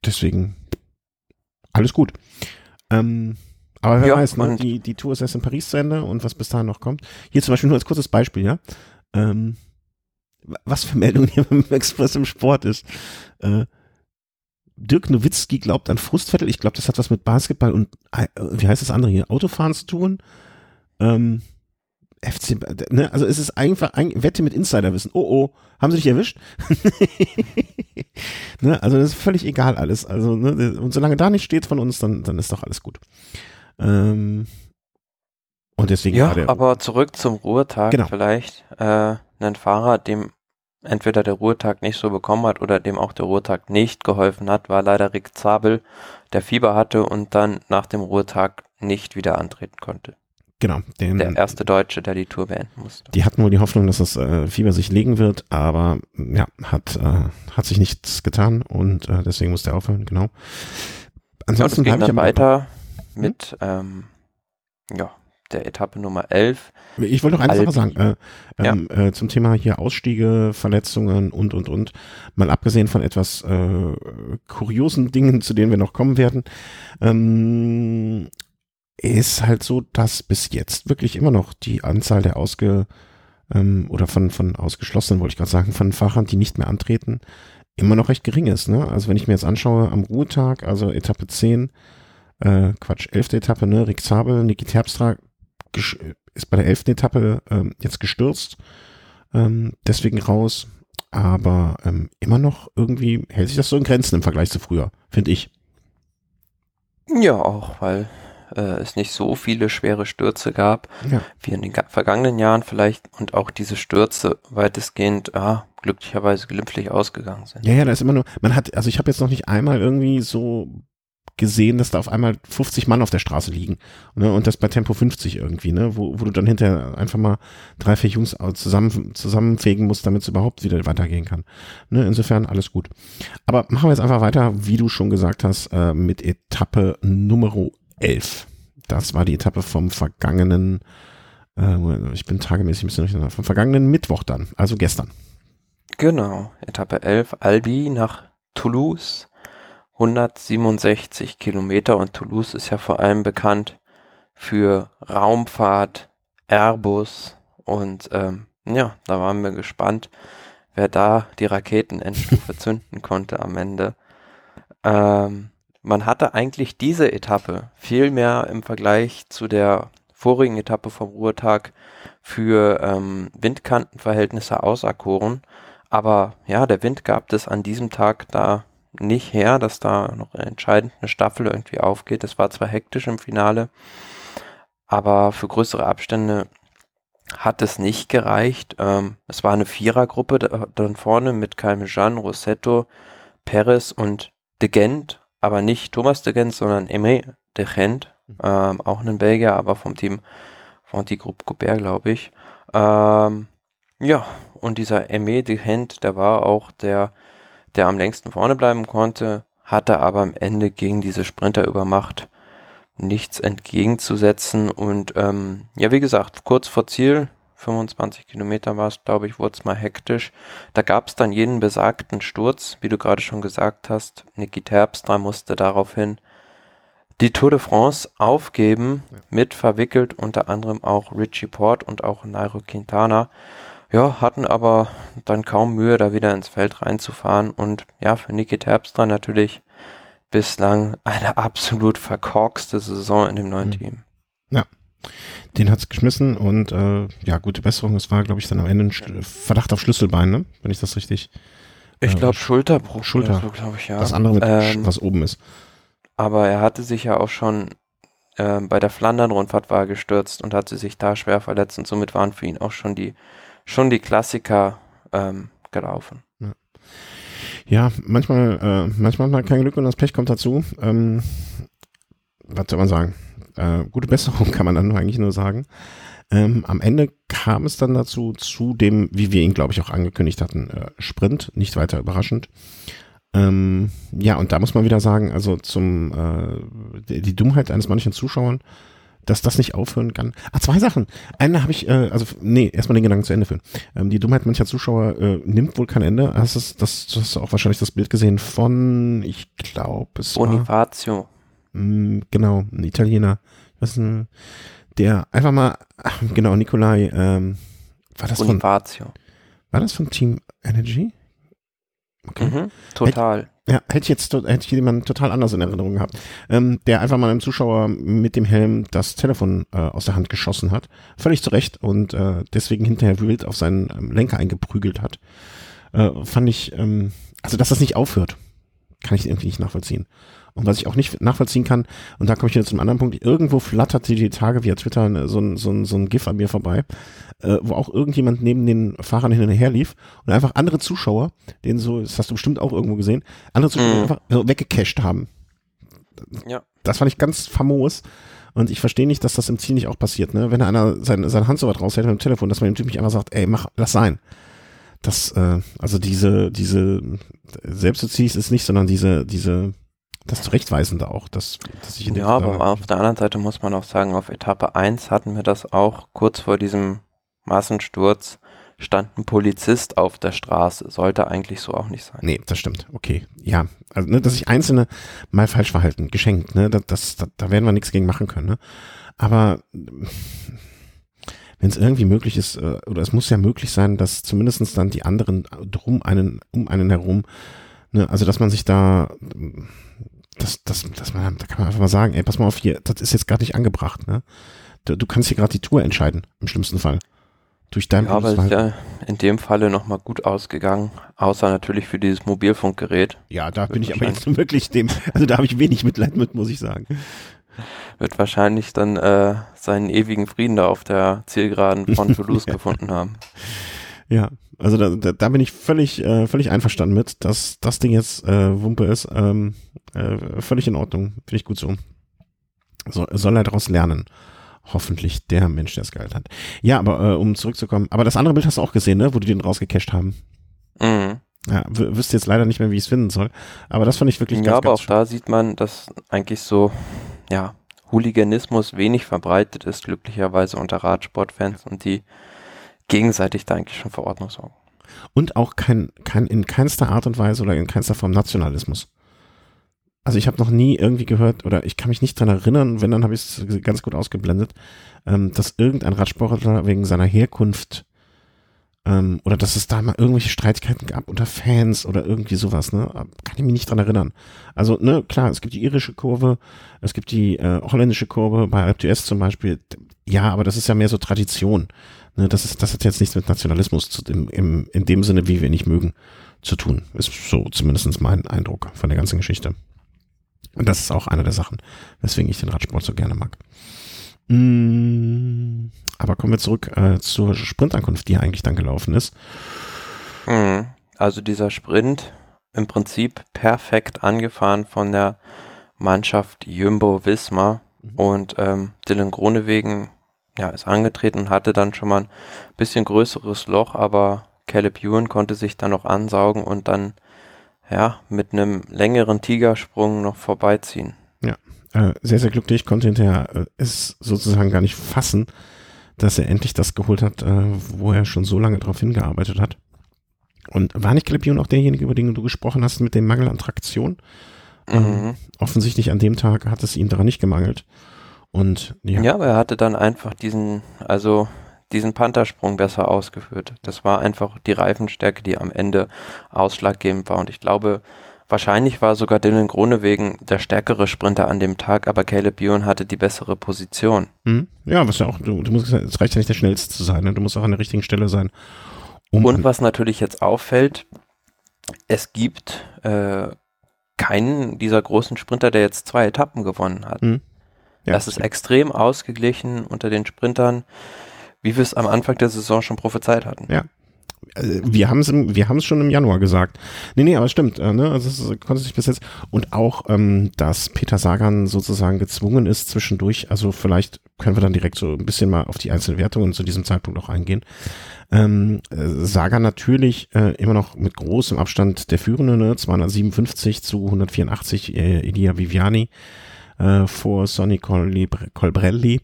deswegen, alles gut. Ähm, aber wer Ja, weiß, ne, und- die, die Tour ist erst in Paris zu Ende und was bis dahin noch kommt. Hier zum Beispiel nur als kurzes Beispiel, ja. Ähm, wa- was für Meldung hier beim Express im Sport ist. Äh, Dirk Nowitzki glaubt an Frustvettel. Ich glaube, das hat was mit Basketball und, äh, wie heißt das andere hier, Autofahren zu tun. Ähm, FC, ne, also es ist einfach ein Wette mit Insiderwissen. Oh oh, haben sie dich erwischt? ne, also das ist völlig egal alles. Also, ne, und solange da nicht steht von uns, dann, dann ist doch alles gut. Ähm, und deswegen Ja, aber zurück zum Ruhetag Genau. vielleicht. Äh, ein Fahrer, dem entweder der Ruhetag nicht so bekommen hat oder dem auch der Ruhetag nicht geholfen hat, war leider Rick Zabel, der Fieber hatte und dann nach dem Ruhetag nicht wieder antreten konnte. Genau, den, Der erste Deutsche, der die Tour beenden musste. Die hatten wohl die Hoffnung, dass das äh, Fieber sich legen wird, aber ja, hat, äh, hat sich nichts getan und äh, deswegen musste er aufhören, genau. Ansonsten ging bleibe ich dann weiter mit ähm, ja, der Etappe Nummer 11. Ich wollte noch eine Sache Albi. sagen, äh, ähm, äh, zum Thema hier Ausstiege, Verletzungen und, und, und. Mal abgesehen von etwas äh, kuriosen Dingen, zu denen wir noch kommen werden, ähm, ist halt so, dass bis jetzt wirklich immer noch die Anzahl der ausge ähm, oder von, von ausgeschlossenen, wollte ich gerade sagen, von Fahrern, die nicht mehr antreten, immer noch recht gering ist. Ne? Also wenn ich mir jetzt anschaue, am Ruhetag, also Etappe 10, äh, Quatsch, 11. Etappe, ne, Rick Zabel, Niki Terpstra, ist bei der 11. Etappe ähm, jetzt gestürzt, ähm, deswegen raus. Aber ähm, immer noch irgendwie hält sich das so in Grenzen im Vergleich zu früher, finde ich. Ja, auch, weil äh, es nicht so viele schwere Stürze gab, Ja. wie in den ga- vergangenen Jahren vielleicht und auch diese Stürze weitestgehend ja, glücklicherweise glimpflich ausgegangen sind. Ja, ja, da ist immer nur, man hat, also ich habe jetzt noch nicht einmal irgendwie so gesehen, dass da auf einmal 50 Mann auf der Straße liegen. Ne? Und das bei Tempo 50 irgendwie, ne? Wo, wo du dann hinterher einfach mal drei, vier Jungs zusammen, zusammenfegen musst, damit es überhaupt wieder weitergehen kann. Ne? Insofern alles gut. Aber machen wir jetzt einfach weiter, wie du schon gesagt hast, äh, mit Etappe Nummer 11. Das war die Etappe vom vergangenen, äh, ich bin tagemäßig ein bisschen vom vergangenen Mittwoch dann, also gestern. Genau, Etappe 11, Albi nach Toulouse, 167 Kilometer und Toulouse ist ja vor allem bekannt für Raumfahrt, Airbus und ähm, ja, da waren wir gespannt, wer da die Raketenendstufe zünden konnte am Ende. Ähm, man hatte eigentlich diese Etappe viel mehr im Vergleich zu der vorigen Etappe vom Ruhetag für ähm, Windkantenverhältnisse auserkoren. Aber ja, der Wind gab es an diesem Tag da nicht her, dass da noch entscheidend eine Staffel irgendwie aufgeht. Es war zwar hektisch im Finale, aber für größere Abstände hat es nicht gereicht. Ähm, es war eine Vierergruppe da, dann vorne mit Calmejean, Rossetto, Perez und De Gent, aber nicht Thomas De Gent, sondern Aimé De Gent, mhm. ähm, auch ein Belgier, aber vom Team von die Gruppe Goubert, glaube ich. Ähm, ja, und dieser Aimé De Gent, der war auch der, der am längsten vorne bleiben konnte, hatte aber am Ende gegen diese Sprinterübermacht nichts entgegenzusetzen. Und ähm, ja, wie gesagt, kurz vor Ziel, 25 Kilometer war es, glaube ich, wurde es mal hektisch. Da gab es dann jeden besagten Sturz, wie du gerade schon gesagt hast. Niki Terpstra musste daraufhin die Tour de France aufgeben, ja. mit verwickelt unter anderem auch Richie Port und auch Nairo Quintana. Ja, hatten aber dann kaum Mühe, da wieder ins Feld reinzufahren. Und ja, für Niki Terpstra natürlich bislang eine absolut verkorkste Saison in dem neuen mhm. Team. Ja. Den hat's geschmissen und äh, ja, gute Besserung. Es war, glaube ich, dann am Ende ein Verdacht auf Schlüsselbein, ne? wenn ich das richtig. Ich glaube äh, Schulterbruch. Schulter, so, glaube ich, ja. Das andere mit ähm, was oben ist. Aber er hatte sich ja auch schon äh, bei der Flandern-Rundfahrt war gestürzt und hatte sich da schwer verletzt und somit waren für ihn auch schon die schon die Klassiker ähm, gelaufen. Ja. Ja, manchmal, äh, manchmal hat man kein Glück und das Pech kommt dazu. Ähm, was soll man sagen? Äh, gute Besserung kann man dann eigentlich nur sagen. Ähm, am Ende kam es dann dazu, zu dem, wie wir ihn, glaube ich, auch angekündigt hatten, äh, Sprint, nicht weiter überraschend. Ähm, ja, und da muss man wieder sagen, also zum äh, die, Dummheit eines manchen Zuschauern, dass das nicht aufhören kann. Ah, zwei Sachen. Eine habe ich, äh, also nee, erstmal den Gedanken zu Ende führen. Ähm, die Dummheit mancher Zuschauer äh, nimmt wohl kein Ende. Hast du das, das hast auch wahrscheinlich das Bild gesehen von, ich glaube, es Bonifacio. War, genau, ein Italiener. Was ein, der einfach mal, genau, Nikolai, ähm, war das Bonifacio. von, war das von Team Energy? Okay. Mhm, total. Ja, hätte ich jetzt hätte ich jemanden total anders in Erinnerung gehabt, ähm, der einfach mal einem Zuschauer mit dem Helm das Telefon äh, aus der Hand geschossen hat, völlig zu Recht und äh, deswegen hinterher wild auf seinen ähm, Lenker eingeprügelt hat. Äh, fand ich, ähm, also dass das nicht aufhört, kann ich irgendwie nicht nachvollziehen. Und was ich auch nicht nachvollziehen kann, und da komme ich jetzt zum anderen Punkt, irgendwo flatterte die Tage via Twitter so ein, so ein, so ein GIF an mir vorbei, äh, wo auch irgendjemand neben den Fahrern hin und her lief und einfach andere Zuschauer, den so, das hast du bestimmt auch irgendwo gesehen, andere Zuschauer mhm. einfach so weggecached haben. Ja. Das fand ich ganz famos. Und ich verstehe nicht, dass das im Ziel nicht auch passiert, ne? Wenn einer seine, seine Hand so weit raushält mit dem Telefon, dass man dem Typ nicht einfach sagt, ey, mach, lass sein. Das, äh, also diese, diese Selbstsozies ist nicht, sondern diese, diese das Zurechtweisende auch, dass, dass ich in Ja, aber auf der anderen Seite muss man auch sagen, auf Etappe 1 hatten wir das auch kurz vor diesem Massensturz stand ein Polizist auf der Straße. Sollte eigentlich so auch nicht sein. Nee, das stimmt. Okay. Ja. Also, ne, dass sich Einzelne mal falsch verhalten, geschenkt, ne, das, das, da, da werden wir nichts gegen machen können, ne. Aber wenn es irgendwie möglich ist, äh, oder es muss ja möglich sein, dass zumindestens dann die anderen drum einen, um einen herum, ne, also dass man sich da das, das, das man, da kann man einfach mal sagen, ey, pass mal auf hier, das ist jetzt gerade nicht angebracht, ne? Du, du, kannst hier gerade die Tour entscheiden, im schlimmsten Fall. Durch dein Ja, aber ist ja in dem Falle nochmal gut ausgegangen, außer natürlich für dieses Mobilfunkgerät. Ja, da bin ich aber jetzt wirklich dem, also da habe ich wenig Mitleid mit, muss ich sagen. Wird wahrscheinlich dann äh, seinen ewigen Frieden da auf der Zielgeraden von Toulouse ja. gefunden haben. Ja, also da, da, da bin ich völlig, äh, völlig einverstanden mit, dass das Ding jetzt äh, Wumpe ist. Ähm, äh, völlig in Ordnung. Finde ich gut so. so. Soll er daraus lernen. Hoffentlich der Mensch, der es geil hat. Ja, aber äh, um zurückzukommen, aber das andere Bild hast du auch gesehen, ne, wo die den rausgecasht haben. Mhm. Ja, wüsste jetzt leider nicht mehr, wie ich es finden soll. Aber das fand ich wirklich ja, ganz, aber auch da sieht man, dass eigentlich so, ja, Hooliganismus wenig verbreitet ist, glücklicherweise unter Radsportfans und die gegenseitig da eigentlich schon für Ordnung sorgen. Und auch kein, kein, in keinster Art und Weise oder in keinster Form Nationalismus. Also ich habe noch nie irgendwie gehört, oder ich kann mich nicht dran erinnern, wenn, dann habe ich es ganz gut ausgeblendet, ähm, dass irgendein Radsportler wegen seiner Herkunft ähm, oder dass es da mal irgendwelche Streitigkeiten gab unter Fans oder irgendwie sowas, ne? Kann ich mich nicht dran erinnern. Also, ne, klar, es gibt die irische Kurve, es gibt die äh, holländische Kurve, bei Alp zum Beispiel. Ja, aber das ist ja mehr so Tradition. Ne, das, ist, das hat jetzt nichts mit Nationalismus zu, im, im, in dem Sinne, wie wir ihn nicht mögen, zu tun. Ist so zumindest mein Eindruck von der ganzen Geschichte. Und das ist auch eine der Sachen, weswegen ich den Radsport so gerne mag. Mm, aber kommen wir zurück äh, zur Sprintankunft, die ja eigentlich dann gelaufen ist. Mhm. Also dieser Sprint im Prinzip perfekt angefahren von der Mannschaft Jumbo Wismar mhm. und ähm, Dylan Gronewegen ja, ist angetreten und hatte dann schon mal ein bisschen größeres Loch, aber Caleb Ewan konnte sich dann noch ansaugen und dann ja mit einem längeren Tigersprung noch vorbeiziehen. Ja, äh, sehr, sehr glücklich, konnte hinterher äh, es sozusagen gar nicht fassen, dass er endlich das geholt hat, äh, wo er schon so lange darauf hingearbeitet hat. Und war nicht Caleb Ewan auch derjenige, über den du gesprochen hast mit dem Mangel an Traktion? Ähm, mhm. offensichtlich an dem Tag hat es ihm daran nicht gemangelt. Und ja. ja, aber er hatte dann einfach diesen, also diesen Panther-Sprung besser ausgeführt. Das war einfach die Reifenstärke, die am Ende ausschlaggebend war. Und ich glaube, wahrscheinlich war sogar Dylan Gronewegen der stärkere Sprinter an dem Tag, aber Caleb Ewan hatte die bessere Position. Mhm. Ja, was ja auch, du, du musst, es reicht ja nicht der schnellste zu sein, ne? du musst auch an der richtigen Stelle sein. Um Und was natürlich jetzt auffällt, es gibt äh, keinen dieser großen Sprinter, der jetzt zwei Etappen gewonnen hat. Mhm. Ja, das ist extrem ausgeglichen unter den Sprintern, wie wir es am Anfang der Saison schon prophezeit hatten. Ja. Äh, wir haben es wir haben es schon im Januar gesagt. Nee, nee, aber es stimmt. Äh, ne? Also es konnte sich bis jetzt und auch, ähm, dass Peter Sagan sozusagen gezwungen ist zwischendurch, also vielleicht können wir dann direkt so ein bisschen mal auf die einzelnen Wertungen zu diesem Zeitpunkt auch eingehen. Ähm, äh, Sagan natürlich äh, immer noch mit großem Abstand der Führende, ne? 257 zu 184 äh, Elia Viviani äh, vor Sonny Colbrelli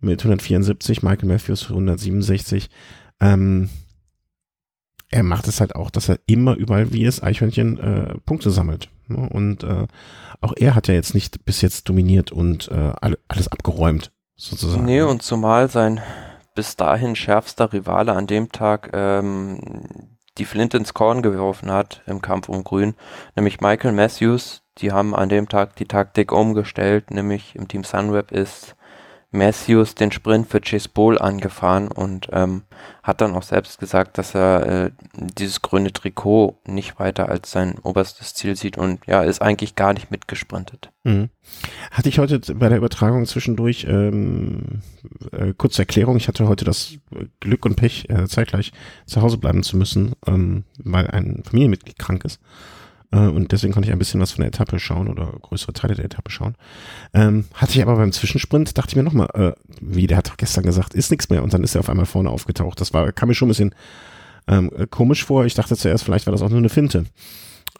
mit 174, Michael Matthews 167. Ähm, er macht es halt auch, dass er immer überall wie es Eichhörnchen äh, Punkte sammelt. Ne? Und äh, auch er hat ja jetzt nicht bis jetzt dominiert und äh, alles abgeräumt, sozusagen. Nee, und zumal sein bis dahin schärfster Rivale an dem Tag ähm, die Flint ins Korn geworfen hat im Kampf um Grün, nämlich Michael Matthews. Die haben an dem Tag die Taktik umgestellt, nämlich im Team Sunweb ist Matthews den Sprint für Chase Bowl angefahren und ähm, hat dann auch selbst gesagt, dass er äh, dieses grüne Trikot nicht weiter als sein oberstes Ziel sieht und ja, ist eigentlich gar nicht mitgesprintet. Mhm. Hatte ich heute bei der Übertragung zwischendurch ähm, äh, kurze Erklärung. Ich hatte heute das Glück und Pech, äh, zeitgleich zu Hause bleiben zu müssen, ähm, weil ein Familienmitglied krank ist. Äh, und deswegen konnte ich ein bisschen was von der Etappe schauen oder größere Teile der Etappe schauen. Ähm, hatte ich aber beim Zwischensprint, dachte ich mir nochmal, äh, wie, der hat doch gestern gesagt, ist nichts mehr und dann ist er auf einmal vorne aufgetaucht. Das war, kam mir schon ein bisschen ähm, komisch vor. Ich dachte zuerst, vielleicht war das auch nur eine Finte.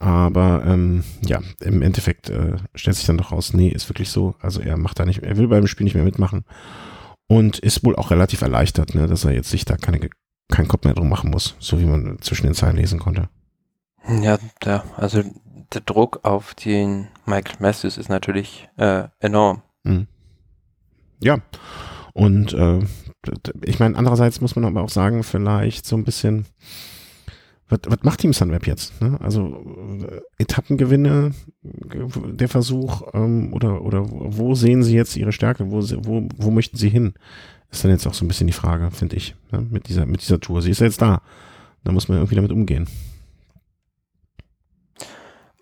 Aber ähm, ja, im Endeffekt äh, stellt sich dann doch raus, nee, ist wirklich so. Also er macht da nicht, er will beim Spiel nicht mehr mitmachen und ist wohl auch relativ erleichtert, ne, dass er jetzt sich da keine, keinen Kopf mehr drum machen muss, so wie man zwischen den Zeilen lesen konnte. Ja, der, also der Druck auf den Michael Matthews ist natürlich äh, enorm. Mhm. Ja, und äh, ich meine, andererseits muss man aber auch sagen, vielleicht so ein bisschen, was, was macht Team Sunweb jetzt? Ne? Also äh, Etappengewinne, der Versuch ähm, oder, oder wo sehen Sie jetzt Ihre Stärke? Wo, wo, wo möchten Sie hin? Ist dann jetzt auch so ein bisschen die Frage, finde ich, ne? mit, dieser, mit dieser Tour. Sie ist ja jetzt da. Da muss man irgendwie damit umgehen.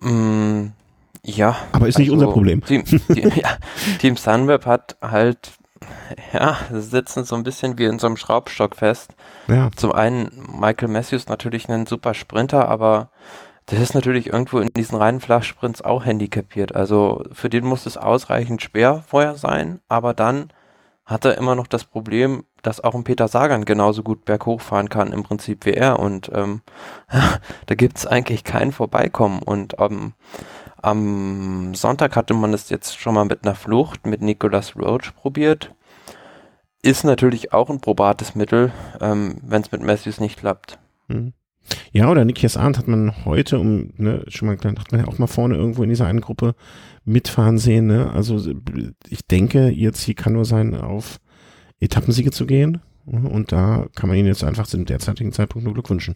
Mm, ja. Aber ist nicht also unser Problem. Team, die, ja, Team Sunweb hat halt, ja, sitzen so ein bisschen wie in so einem Schraubstock fest. Ja. Zum einen Michael Matthews natürlich ein super Sprinter, aber der ist natürlich irgendwo in diesen reinen Flachsprints auch handicapiert. Also für den muss es ausreichend schwer vorher sein, aber dann hat er immer noch das Problem, dass auch ein Peter Sagan genauso gut berghoch fahren kann im Prinzip wie er. Und ähm, da gibt es eigentlich kein Vorbeikommen. Und ähm, am Sonntag hatte man es jetzt schon mal mit einer Flucht mit Nicolas Roach probiert. Ist natürlich auch ein probates Mittel, ähm, wenn es mit Matthews nicht klappt. Mhm. Ja, oder Nikias Arndt hat man heute, um, ne, schon mal, hat man ja auch mal vorne irgendwo in dieser einen Gruppe mitfahren sehen, ne? Also ich denke, ihr Ziel kann nur sein, auf Etappensiege zu gehen. Und da kann man ihnen jetzt einfach zum derzeitigen Zeitpunkt nur Glück wünschen,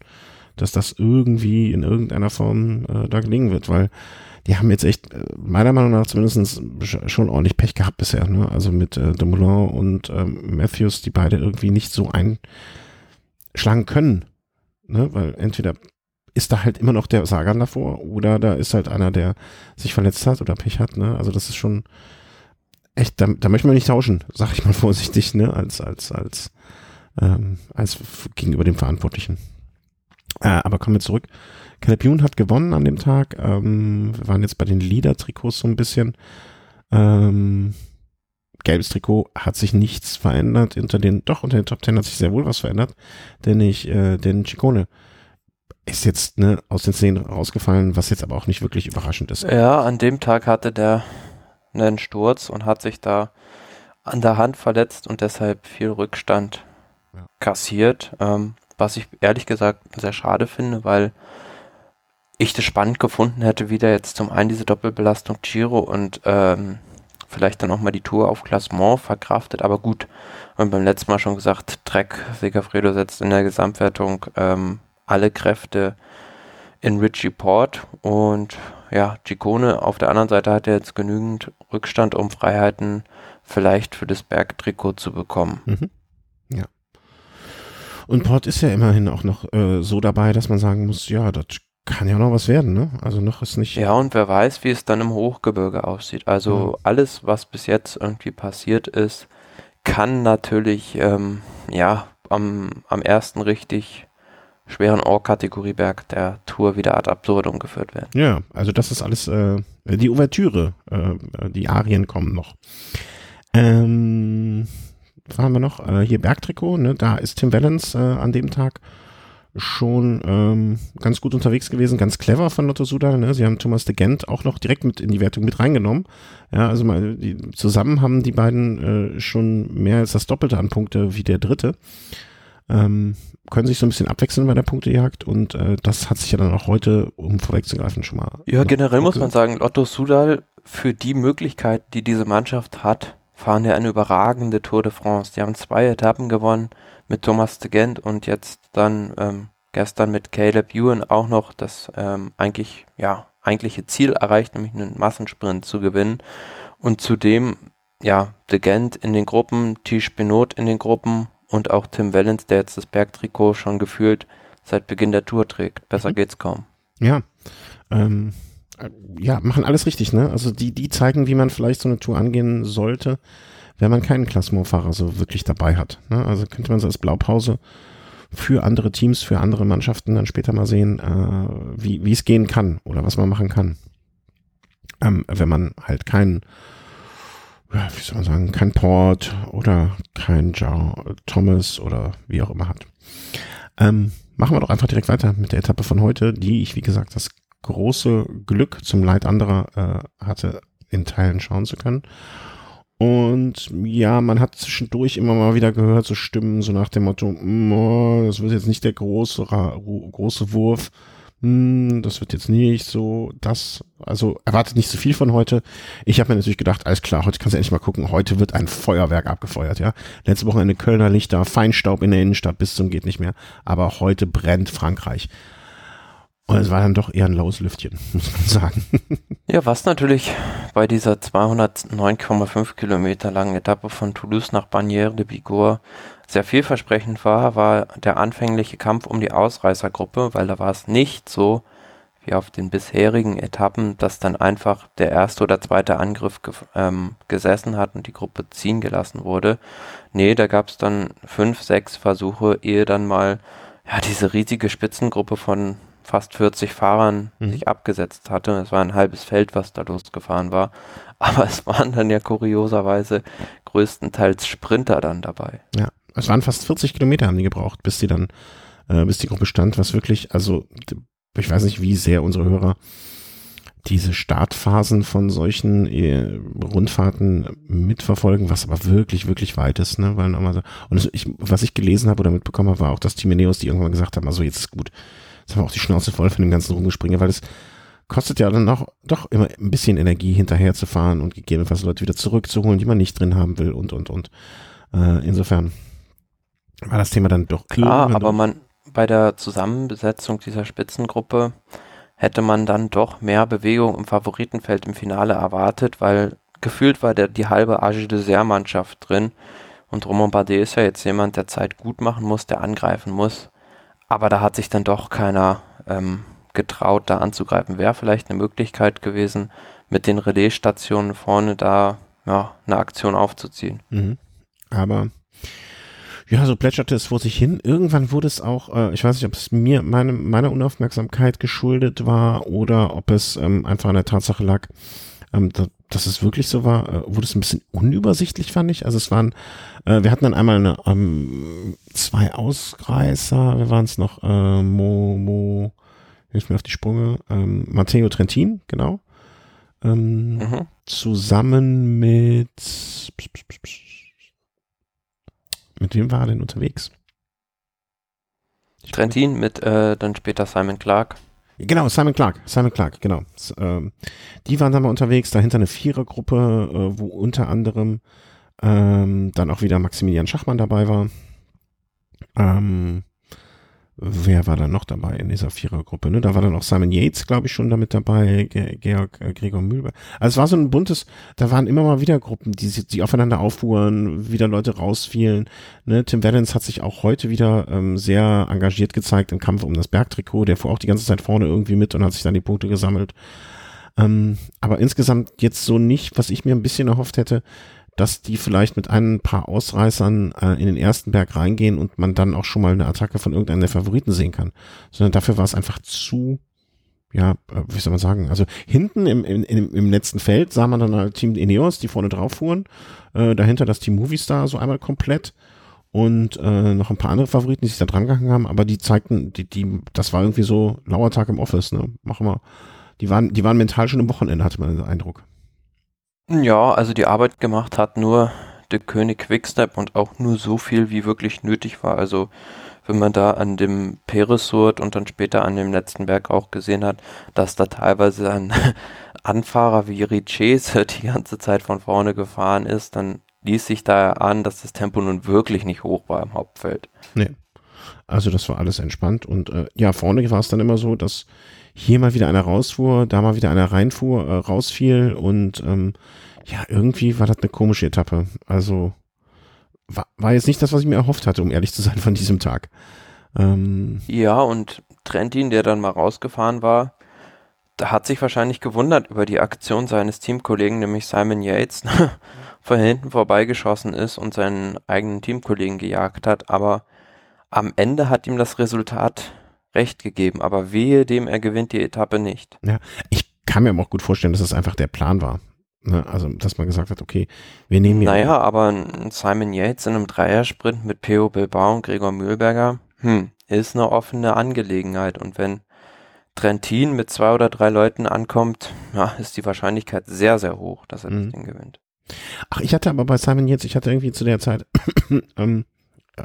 dass das irgendwie in irgendeiner Form äh, da gelingen wird, weil die haben jetzt echt, äh, meiner Meinung nach zumindest schon ordentlich Pech gehabt bisher, ne? Also mit äh, Dumoulin und ähm, Matthews, die beide irgendwie nicht so einschlagen können, ne? Weil entweder ist da halt immer noch der Sagan davor oder da ist halt einer, der sich verletzt hat oder Pech hat, ne? Also das ist schon echt, da, da möchte man nicht tauschen, sag ich mal vorsichtig, ne? Als, als, als, ähm, als gegenüber dem Verantwortlichen. Äh, aber kommen wir zurück. Caleb Youn hat gewonnen an dem Tag. Ähm, wir waren jetzt bei den Leader-Trikots so ein bisschen. Ähm, gelbes Trikot hat sich nichts verändert. Unter den, doch, unter den Top Ten hat sich sehr wohl was verändert. Denn ich, äh, denn Chicone ist jetzt ne, aus den Szenen rausgefallen, was jetzt aber auch nicht wirklich überraschend ist. Ja, an dem Tag hatte der einen Sturz und hat sich da an der Hand verletzt und deshalb viel Rückstand ja. kassiert. Ähm, was ich ehrlich gesagt sehr schade finde, weil ich das spannend gefunden hätte, wie der jetzt zum einen diese Doppelbelastung Giro und ähm, vielleicht dann auch mal die Tour auf Klassement verkraftet, aber gut, wir haben beim letzten Mal schon gesagt, Trek Segafredo setzt in der Gesamtwertung ähm, alle Kräfte in Richie Port und ja, Ciccone auf der anderen Seite hat er jetzt genügend Rückstand, um Freiheiten vielleicht für das Bergtrikot zu bekommen. Mhm. Ja. Und Port ist ja immerhin auch noch äh, so dabei, dass man sagen muss, ja, das kann ja noch was werden, ne? Also noch ist nicht. Ja, und wer weiß, wie es dann im Hochgebirge aussieht. Also ja. alles, was bis jetzt irgendwie passiert ist, kann natürlich, ähm, ja, am, am ersten richtig schweren Ohr-Kategorieberg der Tour wieder ad absurdum geführt werden. Ja, also das ist alles äh, die Ouvertüre. Äh, die Arien kommen noch. Ähm, was haben wir noch? Äh, hier Bergtrikot, ne? Da ist Tim Valens äh, an dem Tag schon ähm, ganz gut unterwegs gewesen, ganz clever von Lotto Sudal. Ne? Sie haben Thomas de Gent auch noch direkt mit in die Wertung mit reingenommen. Ja, also mal die, zusammen haben die beiden äh, schon mehr als das Doppelte an Punkte wie der Dritte. Ähm, können sich so ein bisschen abwechseln bei der Punktejagd und äh, das hat sich ja dann auch heute, um vorwegzugreifen, schon mal. Ja, generell muss man sagen, Lotto Sudal für die Möglichkeit, die diese Mannschaft hat, fahren ja eine überragende Tour de France. Die haben zwei Etappen gewonnen mit Thomas de Gent und jetzt dann ähm, gestern mit Caleb Ewan auch noch das ähm, eigentlich, ja, eigentliche Ziel erreicht, nämlich einen Massensprint zu gewinnen. Und zudem, ja, de Gent in den Gruppen, Tisch Benot in den Gruppen und auch Tim Wellens, der jetzt das Bergtrikot schon gefühlt seit Beginn der Tour trägt. Besser mhm. geht's kaum. Ja, ähm, äh, ja, machen alles richtig, ne? Also die, die zeigen, wie man vielleicht so eine Tour angehen sollte wenn man keinen Klassementfahrer so wirklich dabei hat. Ne? Also könnte man so als Blaupause für andere Teams, für andere Mannschaften dann später mal sehen, äh, wie, es gehen kann oder was man machen kann. Ähm, wenn man halt keinen, wie soll man sagen, kein Port oder kein Joe Thomas oder wie auch immer hat. Ähm, machen wir doch einfach direkt weiter mit der Etappe von heute, die ich, wie gesagt, das große Glück zum Leid anderer äh, hatte, in Teilen schauen zu können. Und ja, man hat zwischendurch immer mal wieder gehört, so Stimmen, so nach dem Motto, mm, oh, das wird jetzt nicht der große, große Wurf. Hm, das wird jetzt nicht so das, also erwartet nicht so viel von heute. Ich habe mir natürlich gedacht, alles klar, heute kannst du endlich mal gucken, heute wird ein Feuerwerk abgefeuert, ja. Letzte Woche eine Kölner Lichter, Feinstaub in der Innenstadt bis zum geht nicht mehr, aber heute brennt Frankreich. Und es war dann doch eher ein laues Lüftchen, muss man sagen. Ja, was natürlich bei dieser 209,5 Kilometer langen Etappe von Toulouse nach Bagnères de Bigorre sehr vielversprechend war, war der anfängliche Kampf um die Ausreißergruppe, weil da war es nicht so wie auf den bisherigen Etappen, dass dann einfach der erste oder zweite Angriff ge ähm, gesessen hat und die Gruppe ziehen gelassen wurde. Nee, da gab es dann fünf, sechs Versuche, ehe dann mal ja, diese riesige Spitzengruppe von fast 40 Fahrern mhm. sich abgesetzt hatte. Es war ein halbes Feld, was da losgefahren war. Aber es waren dann ja kurioserweise größtenteils Sprinter dann dabei. Ja, es waren fast 40 Kilometer haben die gebraucht, bis die dann, äh, bis die Gruppe stand, was wirklich, also ich weiß nicht, wie sehr unsere Hörer diese Startphasen von solchen äh, Rundfahrten mitverfolgen, was aber wirklich, wirklich weit ist, ne? Weil so, und ich, was ich gelesen habe oder mitbekommen habe, war auch, dass Team die irgendwann gesagt haben, also jetzt ist gut, Jetzt haben wir auch die Schnauze voll von dem ganzen Rumgespringe, weil es kostet ja dann auch doch immer ein bisschen Energie hinterher zu fahren und gegebenenfalls Leute wieder zurückzuholen, die man nicht drin haben will und, und, und. Äh, insofern war das Thema dann doch klar. aber man bei der Zusammensetzung dieser Spitzengruppe hätte man dann doch mehr Bewegung im Favoritenfeld im Finale erwartet, weil gefühlt war der, die halbe Age de Mannschaft drin und Romain Bardet ist ja jetzt jemand, der Zeit gut machen muss, der angreifen muss. Aber da hat sich dann doch keiner ähm, getraut, da anzugreifen. Wäre vielleicht eine Möglichkeit gewesen, mit den Relaisstationen vorne da ja, eine Aktion aufzuziehen. Mhm. Aber ja, so plätscherte es vor sich hin. Irgendwann wurde es auch, äh, ich weiß nicht, ob es mir, meine, meiner Unaufmerksamkeit geschuldet war oder ob es ähm, einfach an der Tatsache lag, ähm, da, dass es wirklich so war, äh, wurde es ein bisschen unübersichtlich, fand ich. Also es waren, äh, wir hatten dann einmal eine, ähm, zwei Ausreißer, wer waren es noch? Äh, Mo, Mo, hilf mir auf die Sprünge, ähm, Matteo Trentin, genau. Ähm, mhm. Zusammen mit pss, pss, pss, mit wem war er denn unterwegs? Ich Trentin mit äh, dann später Simon Clark. Genau, Simon Clark, Simon Clark, genau. Ähm, die waren dann mal unterwegs, dahinter eine Vierergruppe, äh, wo unter anderem ähm, dann auch wieder Maximilian Schachmann dabei war. Ähm, wer war da noch dabei in dieser Vierergruppe? Ne? Da war dann auch Simon Yates, glaube ich, schon damit dabei, Ge Georg äh, Gregor Mühlberg. Also es war so ein buntes, da waren immer mal wieder Gruppen, die, die aufeinander auffuhren, wieder Leute rausfielen. Ne? Tim Valens hat sich auch heute wieder ähm, sehr engagiert gezeigt im Kampf um das Bergtrikot. Der fuhr auch die ganze Zeit vorne irgendwie mit und hat sich dann die Punkte gesammelt. Ähm, aber insgesamt jetzt so nicht, was ich mir ein bisschen erhofft hätte, dass die vielleicht mit ein paar Ausreißern äh, in den ersten Berg reingehen und man dann auch schon mal eine Attacke von irgendeinem der Favoriten sehen kann. Sondern dafür war es einfach zu, ja, äh, wie soll man sagen, also hinten im, im, im letzten Feld sah man dann halt Team Ineos, die vorne drauf fuhren, äh, dahinter das Team Movistar so einmal komplett und äh, noch ein paar andere Favoriten, die sich da dran gehangen haben, aber die zeigten, die, die, das war irgendwie so lauer Tag im Office, ne? Machen wir. Die waren, die waren mental schon im Wochenende, hatte man den Eindruck. Ja, also die Arbeit gemacht hat nur der König Quickstep und auch nur so viel, wie wirklich nötig war. Also wenn man da an dem Peresurt und dann später an dem letzten Berg auch gesehen hat, dass da teilweise ein Anfahrer wie Richese die ganze Zeit von vorne gefahren ist, dann ließ sich da an, dass das Tempo nun wirklich nicht hoch war im Hauptfeld. Nee. Also das war alles entspannt und äh, ja, vorne war es dann immer so, dass hier mal wieder einer rausfuhr, da mal wieder einer reinfuhr, äh, rausfiel und ähm, ja, irgendwie war das eine komische Etappe. Also war, war jetzt nicht das, was ich mir erhofft hatte, um ehrlich zu sein, von diesem Tag. Ähm, ja, und Trentin, der dann mal rausgefahren war, da hat sich wahrscheinlich gewundert über die Aktion seines Teamkollegen, nämlich Simon Yates, von hinten vorbeigeschossen ist und seinen eigenen Teamkollegen gejagt hat, aber am Ende hat ihm das Resultat recht gegeben, aber wehe dem, er gewinnt die Etappe nicht. Ja, ich kann mir auch gut vorstellen, dass das einfach der Plan war. Ne? Also, dass man gesagt hat, okay, wir nehmen hier. Naja, aber Simon Yates in einem Dreiersprint mit Peo Bilbao und Gregor Mühlberger, hm, ist eine offene Angelegenheit. Und wenn Trentin mit zwei oder drei Leuten ankommt, ja, ist die Wahrscheinlichkeit sehr, sehr hoch, dass er mhm. das Ding gewinnt. Ach, ich hatte aber bei Simon Yates, ich hatte irgendwie zu der Zeit, ähm,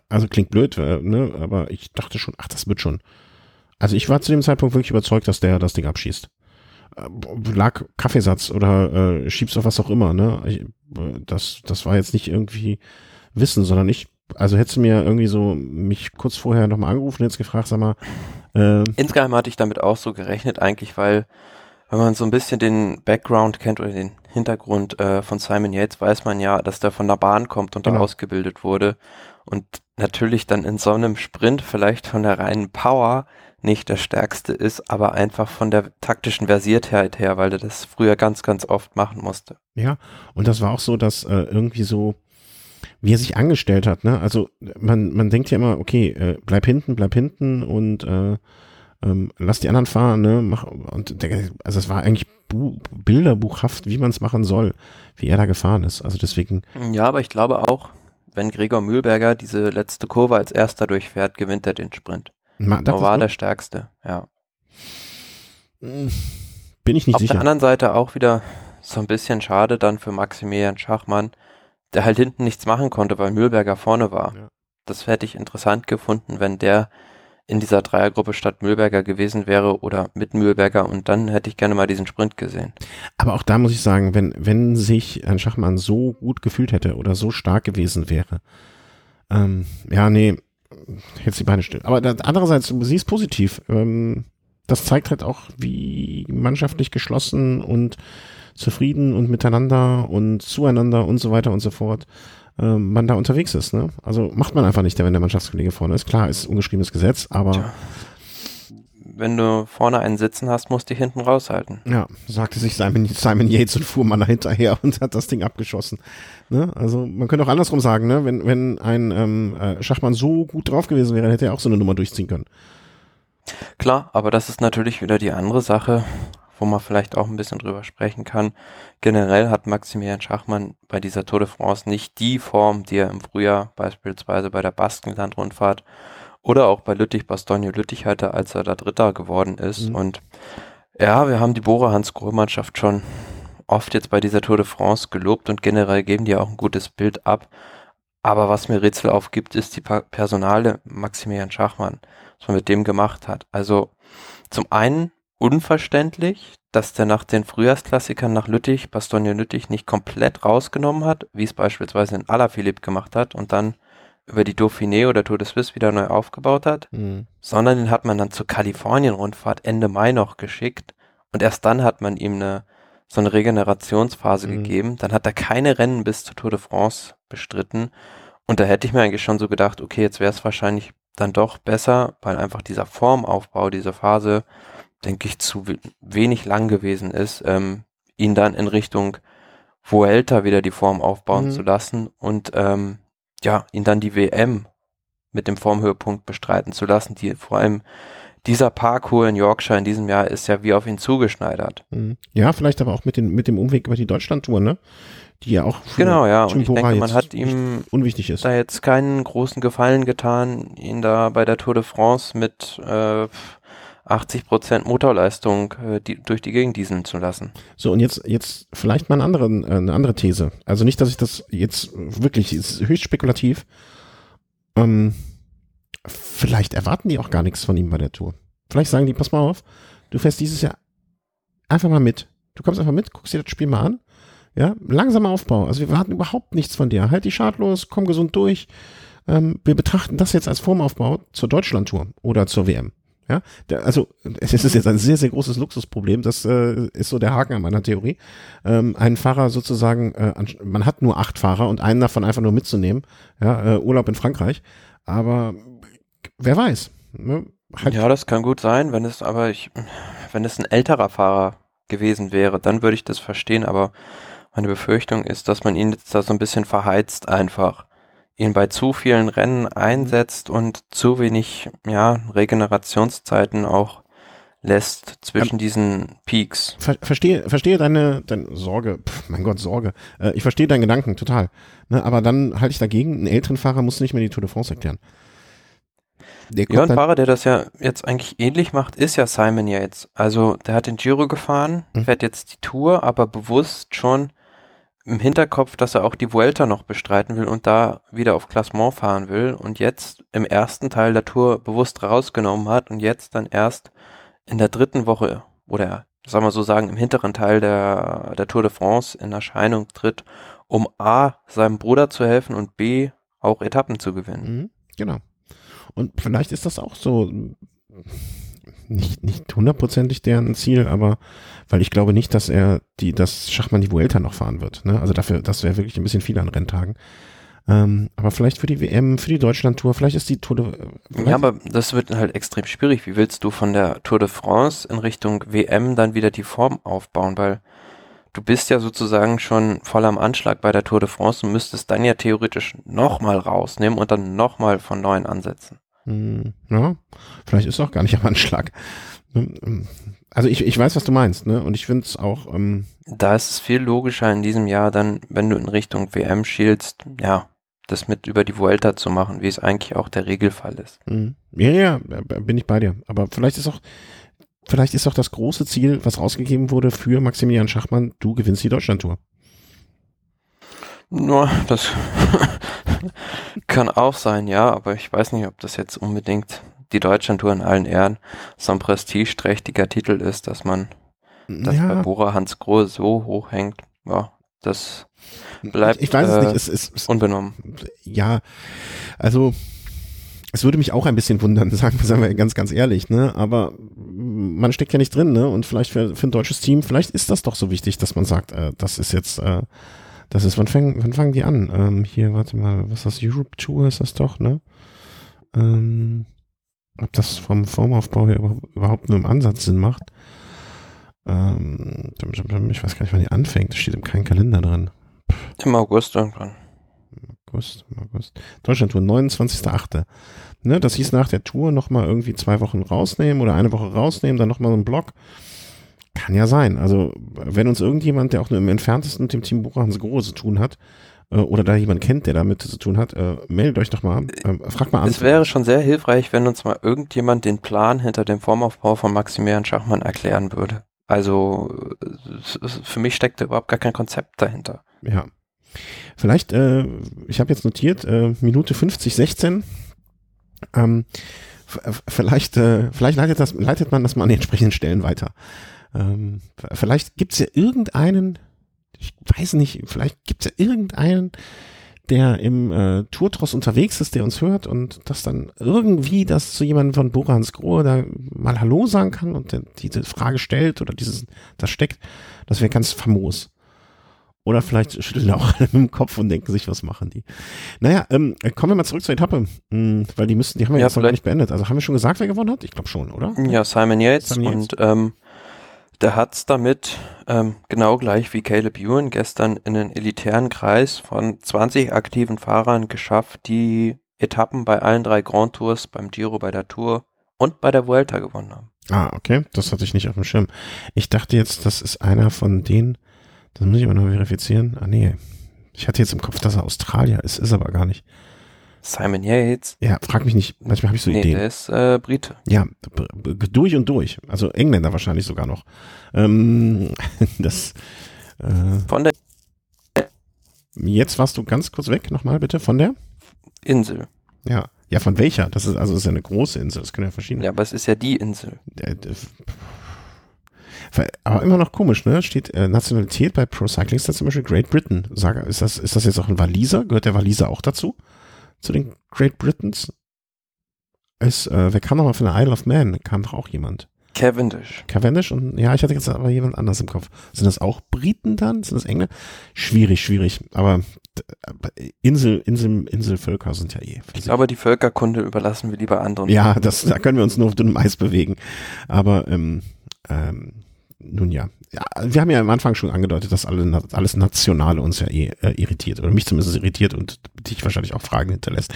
also klingt blöd, äh, ne, aber ich dachte schon, ach, das wird schon. Also ich war zu dem Zeitpunkt wirklich überzeugt, dass der das Ding abschießt. Äh, lag Kaffeesatz oder äh, schiebst auf was auch immer, ne? Ich, äh, das, das war jetzt nicht irgendwie Wissen, sondern ich, also hättest du mir irgendwie so mich kurz vorher nochmal angerufen und jetzt gefragt, sag mal. Äh, Insgeheim hatte ich damit auch so gerechnet, eigentlich, weil wenn man so ein bisschen den Background kennt oder den Hintergrund äh, von Simon Yates, weiß man ja, dass der von der Bahn kommt und genau. da ausgebildet wurde. Und natürlich dann in so einem Sprint vielleicht von der reinen Power nicht der stärkste ist, aber einfach von der taktischen Versiertheit her, weil er das früher ganz, ganz oft machen musste. Ja, und das war auch so, dass äh, irgendwie so, wie er sich angestellt hat, ne? Also man, man denkt ja immer, okay, äh, bleib hinten, bleib hinten und äh, ähm, lass die anderen fahren, ne? Mach, und der, also es war eigentlich Bu bilderbuchhaft, wie man es machen soll, wie er da gefahren ist. Also deswegen. Ja, aber ich glaube auch, wenn Gregor Mühlberger diese letzte Kurve als erster durchfährt, gewinnt er den Sprint. Ma, das war der stärkste, ja. Hm, bin ich nicht Auf sicher. Auf der anderen Seite auch wieder so ein bisschen schade dann für Maximilian Schachmann, der halt hinten nichts machen konnte, weil Mühlberger vorne war. Ja. Das hätte ich interessant gefunden, wenn der in dieser Dreiergruppe statt Mühlberger gewesen wäre oder mit Mühlberger und dann hätte ich gerne mal diesen Sprint gesehen. Aber auch da muss ich sagen, wenn, wenn sich ein Schachmann so gut gefühlt hätte oder so stark gewesen wäre, ähm, ja, nee, jetzt die Beine still. Aber andererseits, sie ist positiv. Ähm, das zeigt halt auch, wie mannschaftlich geschlossen und zufrieden und miteinander und zueinander und so weiter und so fort äh, man da unterwegs ist. Ne? Also macht man einfach nicht, wenn der Mannschaftskollege vorne ist. Klar, ist ungeschriebenes Gesetz, aber. Wenn du vorne einen sitzen hast, musst du hinten raushalten. Ja, sagte sich Simon, Simon Yates und fuhr mal dahinterher und hat das Ding abgeschossen. Ne? Also man könnte auch andersrum sagen, ne? wenn, wenn ein ähm, äh, Schachmann so gut drauf gewesen wäre, hätte er auch so eine Nummer durchziehen können. Klar, aber das ist natürlich wieder die andere Sache, wo man vielleicht auch ein bisschen drüber sprechen kann. Generell hat Maximilian Schachmann bei dieser Tour de France nicht die Form, die er im Frühjahr beispielsweise bei der Baskenland-Rundfahrt oder auch bei Lüttich-Bastogne-Lüttich hatte, als er da Dritter geworden ist. Mhm. Und ja, wir haben die Bora Hans Grohe-Mannschaft schon oft jetzt bei dieser Tour de France gelobt und generell geben die auch ein gutes Bild ab. Aber was mir Rätsel aufgibt, ist die Personale Maximilian Schachmann, was man mit dem gemacht hat. Also zum einen unverständlich, dass der nach den Frühjahrsklassikern nach Lüttich, Bastogne Lüttich nicht komplett rausgenommen hat, wie es beispielsweise in Alaphilippe gemacht hat und dann über die Dauphiné oder Tour de Suisse wieder neu aufgebaut hat, mhm. sondern den hat man dann zur Kalifornien-Rundfahrt Ende Mai noch geschickt und erst dann hat man ihm eine so eine Regenerationsphase mhm. gegeben. Dann hat er keine Rennen bis zur Tour de France bestritten und da hätte ich mir eigentlich schon so gedacht, okay, jetzt wäre es wahrscheinlich dann doch besser, weil einfach dieser Formaufbau, diese Phase denke ich, zu wenig lang gewesen ist, ähm, ihn dann in Richtung Vuelta wieder die Form aufbauen mhm. zu lassen und ähm, ja, ihn dann die WM mit dem Formhöhepunkt bestreiten zu lassen, die vor allem dieser Parkour in Yorkshire in diesem Jahr ist ja wie auf ihn zugeschneidert. Mhm. Ja, vielleicht aber auch mit, den, mit dem Umweg über die Deutschlandtour, ne? Die ja auch genau, ja. Und ich denke, man hat ihm unwichtig ist. da jetzt keinen großen Gefallen getan, ihn da bei der Tour de France mit äh, 80 Prozent Motorleistung äh, die, durch die Gegend dieseln zu lassen. So, und jetzt, jetzt vielleicht mal eine andere, äh, eine andere These. Also nicht, dass ich das jetzt wirklich, ist höchst spekulativ. Ähm, vielleicht erwarten die auch gar nichts von ihm bei der Tour. Vielleicht sagen die, pass mal auf, du fährst dieses Jahr einfach mal mit. Du kommst einfach mit, guckst dir das Spiel mal an. Ja, langsamer Aufbau. Also wir warten überhaupt nichts von dir. Halt die Schadlos, komm gesund durch. Ähm, wir betrachten das jetzt als Formaufbau zur Deutschlandtour oder zur WM. Ja, also es ist jetzt ein sehr, sehr großes Luxusproblem. Das äh, ist so der Haken an meiner Theorie. Ähm, einen Fahrer sozusagen, äh, man hat nur acht Fahrer und einen davon einfach nur mitzunehmen. Ja, äh, Urlaub in Frankreich. Aber wer weiß. Ne? Halt ja, das kann gut sein, wenn es aber ich, wenn es ein älterer Fahrer gewesen wäre, dann würde ich das verstehen, aber meine Befürchtung ist, dass man ihn jetzt da so ein bisschen verheizt einfach ihn bei zu vielen Rennen einsetzt und zu wenig ja, Regenerationszeiten auch lässt zwischen ja, diesen Peaks. Ver verstehe, verstehe deine, deine Sorge, Pff, mein Gott, Sorge. Äh, ich verstehe deinen Gedanken total. Ne, aber dann halte ich dagegen, einen älteren Fahrer muss nicht mehr die Tour de France erklären. Der ja, ein Fahrer, der das ja jetzt eigentlich ähnlich macht, ist ja Simon Yates. Also der hat den Giro gefahren, hm. fährt jetzt die Tour, aber bewusst schon im Hinterkopf, dass er auch die Vuelta noch bestreiten will und da wieder auf Klassement fahren will und jetzt im ersten Teil der Tour bewusst rausgenommen hat und jetzt dann erst in der dritten Woche oder sagen wir so sagen, im hinteren Teil der, der Tour de France in Erscheinung tritt, um A, seinem Bruder zu helfen und B, auch Etappen zu gewinnen. Mhm, genau. Und vielleicht ist das auch so nicht, nicht hundertprozentig deren Ziel, aber weil ich glaube nicht, dass er die, das Schachmann die Vuelta noch fahren wird. Ne? Also dafür, das wäre wirklich ein bisschen viel an Renntagen. Ähm, aber vielleicht für die WM, für die Deutschlandtour, vielleicht ist die Tour de äh, Ja, aber das wird halt extrem schwierig. Wie willst du von der Tour de France in Richtung WM dann wieder die Form aufbauen? Weil du bist ja sozusagen schon voll am Anschlag bei der Tour de France und müsstest dann ja theoretisch nochmal rausnehmen und dann nochmal von neuem ansetzen. Hm, ja, vielleicht ist es auch gar nicht am Anschlag. Also ich, ich weiß, was du meinst, ne? Und ich finde es auch. Ähm da ist es viel logischer in diesem Jahr dann, wenn du in Richtung WM schielst, ja, das mit über die Vuelta zu machen, wie es eigentlich auch der Regelfall ist. Ja, ja, bin ich bei dir. Aber vielleicht ist auch, vielleicht ist auch das große Ziel, was rausgegeben wurde für Maximilian Schachmann, du gewinnst die Deutschlandtour. Nur, das kann auch sein, ja, aber ich weiß nicht, ob das jetzt unbedingt die Deutschlandtour in allen Ehren so ein prestigeträchtiger Titel ist, dass man das ja. bei Bora Hans Grohe so hoch hängt. Ja, das bleibt ich weiß äh, es nicht. Es, es, es, unbenommen. Ja, also es würde mich auch ein bisschen wundern, sagen, sagen wir ganz, ganz ehrlich, ne? Aber man steckt ja nicht drin, ne? Und vielleicht für, für ein deutsches Team, vielleicht ist das doch so wichtig, dass man sagt, äh, das ist jetzt, äh, das ist, wann fangen, wann fangen die an? Ähm, hier, warte mal, was ist das? Europe Tour ist das doch, ne? Ähm, ob das vom Formaufbau her überhaupt nur im Ansatz Sinn macht. Ähm, ich weiß gar nicht, wann die anfängt. Das steht im keinen Kalender drin. Im August irgendwann. August, August. Deutschlandtour, 29.8. Ne, das hieß nach der Tour nochmal irgendwie zwei Wochen rausnehmen oder eine Woche rausnehmen, dann nochmal so einen Block. Kann ja sein. Also, wenn uns irgendjemand, der auch nur im entferntesten mit dem Team Buchhans Grohe zu tun hat, äh, oder da jemand kennt, der damit zu tun hat, äh, meldet euch doch mal. Äh, fragt mal an. Es wäre schon sehr hilfreich, wenn uns mal irgendjemand den Plan hinter dem Formaufbau von Maximilian Schachmann erklären würde. Also für mich steckt da überhaupt gar kein Konzept dahinter. Ja. Vielleicht, äh, ich habe jetzt notiert, äh, Minute 50, 16. Ähm, vielleicht, äh, vielleicht leitet, das, leitet man das mal an den entsprechenden Stellen weiter. Ähm, vielleicht gibt es ja irgendeinen, ich weiß nicht, vielleicht gibt es ja irgendeinen, der im äh, Tourtross unterwegs ist, der uns hört und das dann irgendwie das zu jemandem von Borans Grohe da mal Hallo sagen kann und der diese Frage stellt oder dieses, das steckt, das wäre ganz famos. Oder vielleicht schütteln auch alle mit dem Kopf und denken sich, was machen die? Naja, ähm, kommen wir mal zurück zur Etappe, hm, weil die müssten, die haben wir ja, jetzt noch gar nicht beendet. Also haben wir schon gesagt, wer gewonnen hat? Ich glaube schon, oder? Ja, Simon Yates, Simon Yates. und ähm, der hat's damit ähm, genau gleich wie Caleb Ewan gestern in den elitären Kreis von 20 aktiven Fahrern geschafft, die Etappen bei allen drei Grand Tours, beim Giro, bei der Tour und bei der Vuelta gewonnen haben. Ah, okay, das hatte ich nicht auf dem Schirm. Ich dachte jetzt, das ist einer von denen, das muss ich aber noch verifizieren. Ah, nee. Ich hatte jetzt im Kopf, dass er Australier ist, ist aber gar nicht. Simon Yates? Ja, frag mich nicht. Manchmal habe ich so nee, Ideen. der ist äh, Brite. Ja, durch und durch. Also Engländer wahrscheinlich sogar noch. Ähm, das. Äh, Von der. Jetzt warst du ganz kurz weg, nochmal bitte. Von der? Insel. Ja. Ja, von welcher? Das ist also das ist ja eine große Insel. Das können ja verschiedene. Ja, aber es ist ja die Insel. Aber immer noch komisch, ne? Steht äh, Nationalität bei Pro Cycling Stats zum Beispiel Great Britain. Sag, ist das, ist das jetzt auch ein Waliser? Gehört der Waliser auch dazu? Zu den Great Britons? Ist, äh, wer kam nochmal von der Isle of Man? Kam doch auch jemand. Cavendish. Cavendish und ja, ich hatte jetzt aber jemand anders im Kopf. Sind das auch Briten dann? Sind das Engländer? Schwierig, schwierig. Aber Insel, Insel, Inselvölker sind ja eh. Ich glaube, die Völkerkunde überlassen wir lieber anderen. Ja, das, da können wir uns nur auf dünnem Eis bewegen. Aber ähm, ähm, nun ja. ja, wir haben ja am Anfang schon angedeutet, dass alle, alles Nationale uns ja eh äh, irritiert oder mich zumindest irritiert und dich wahrscheinlich auch Fragen hinterlässt.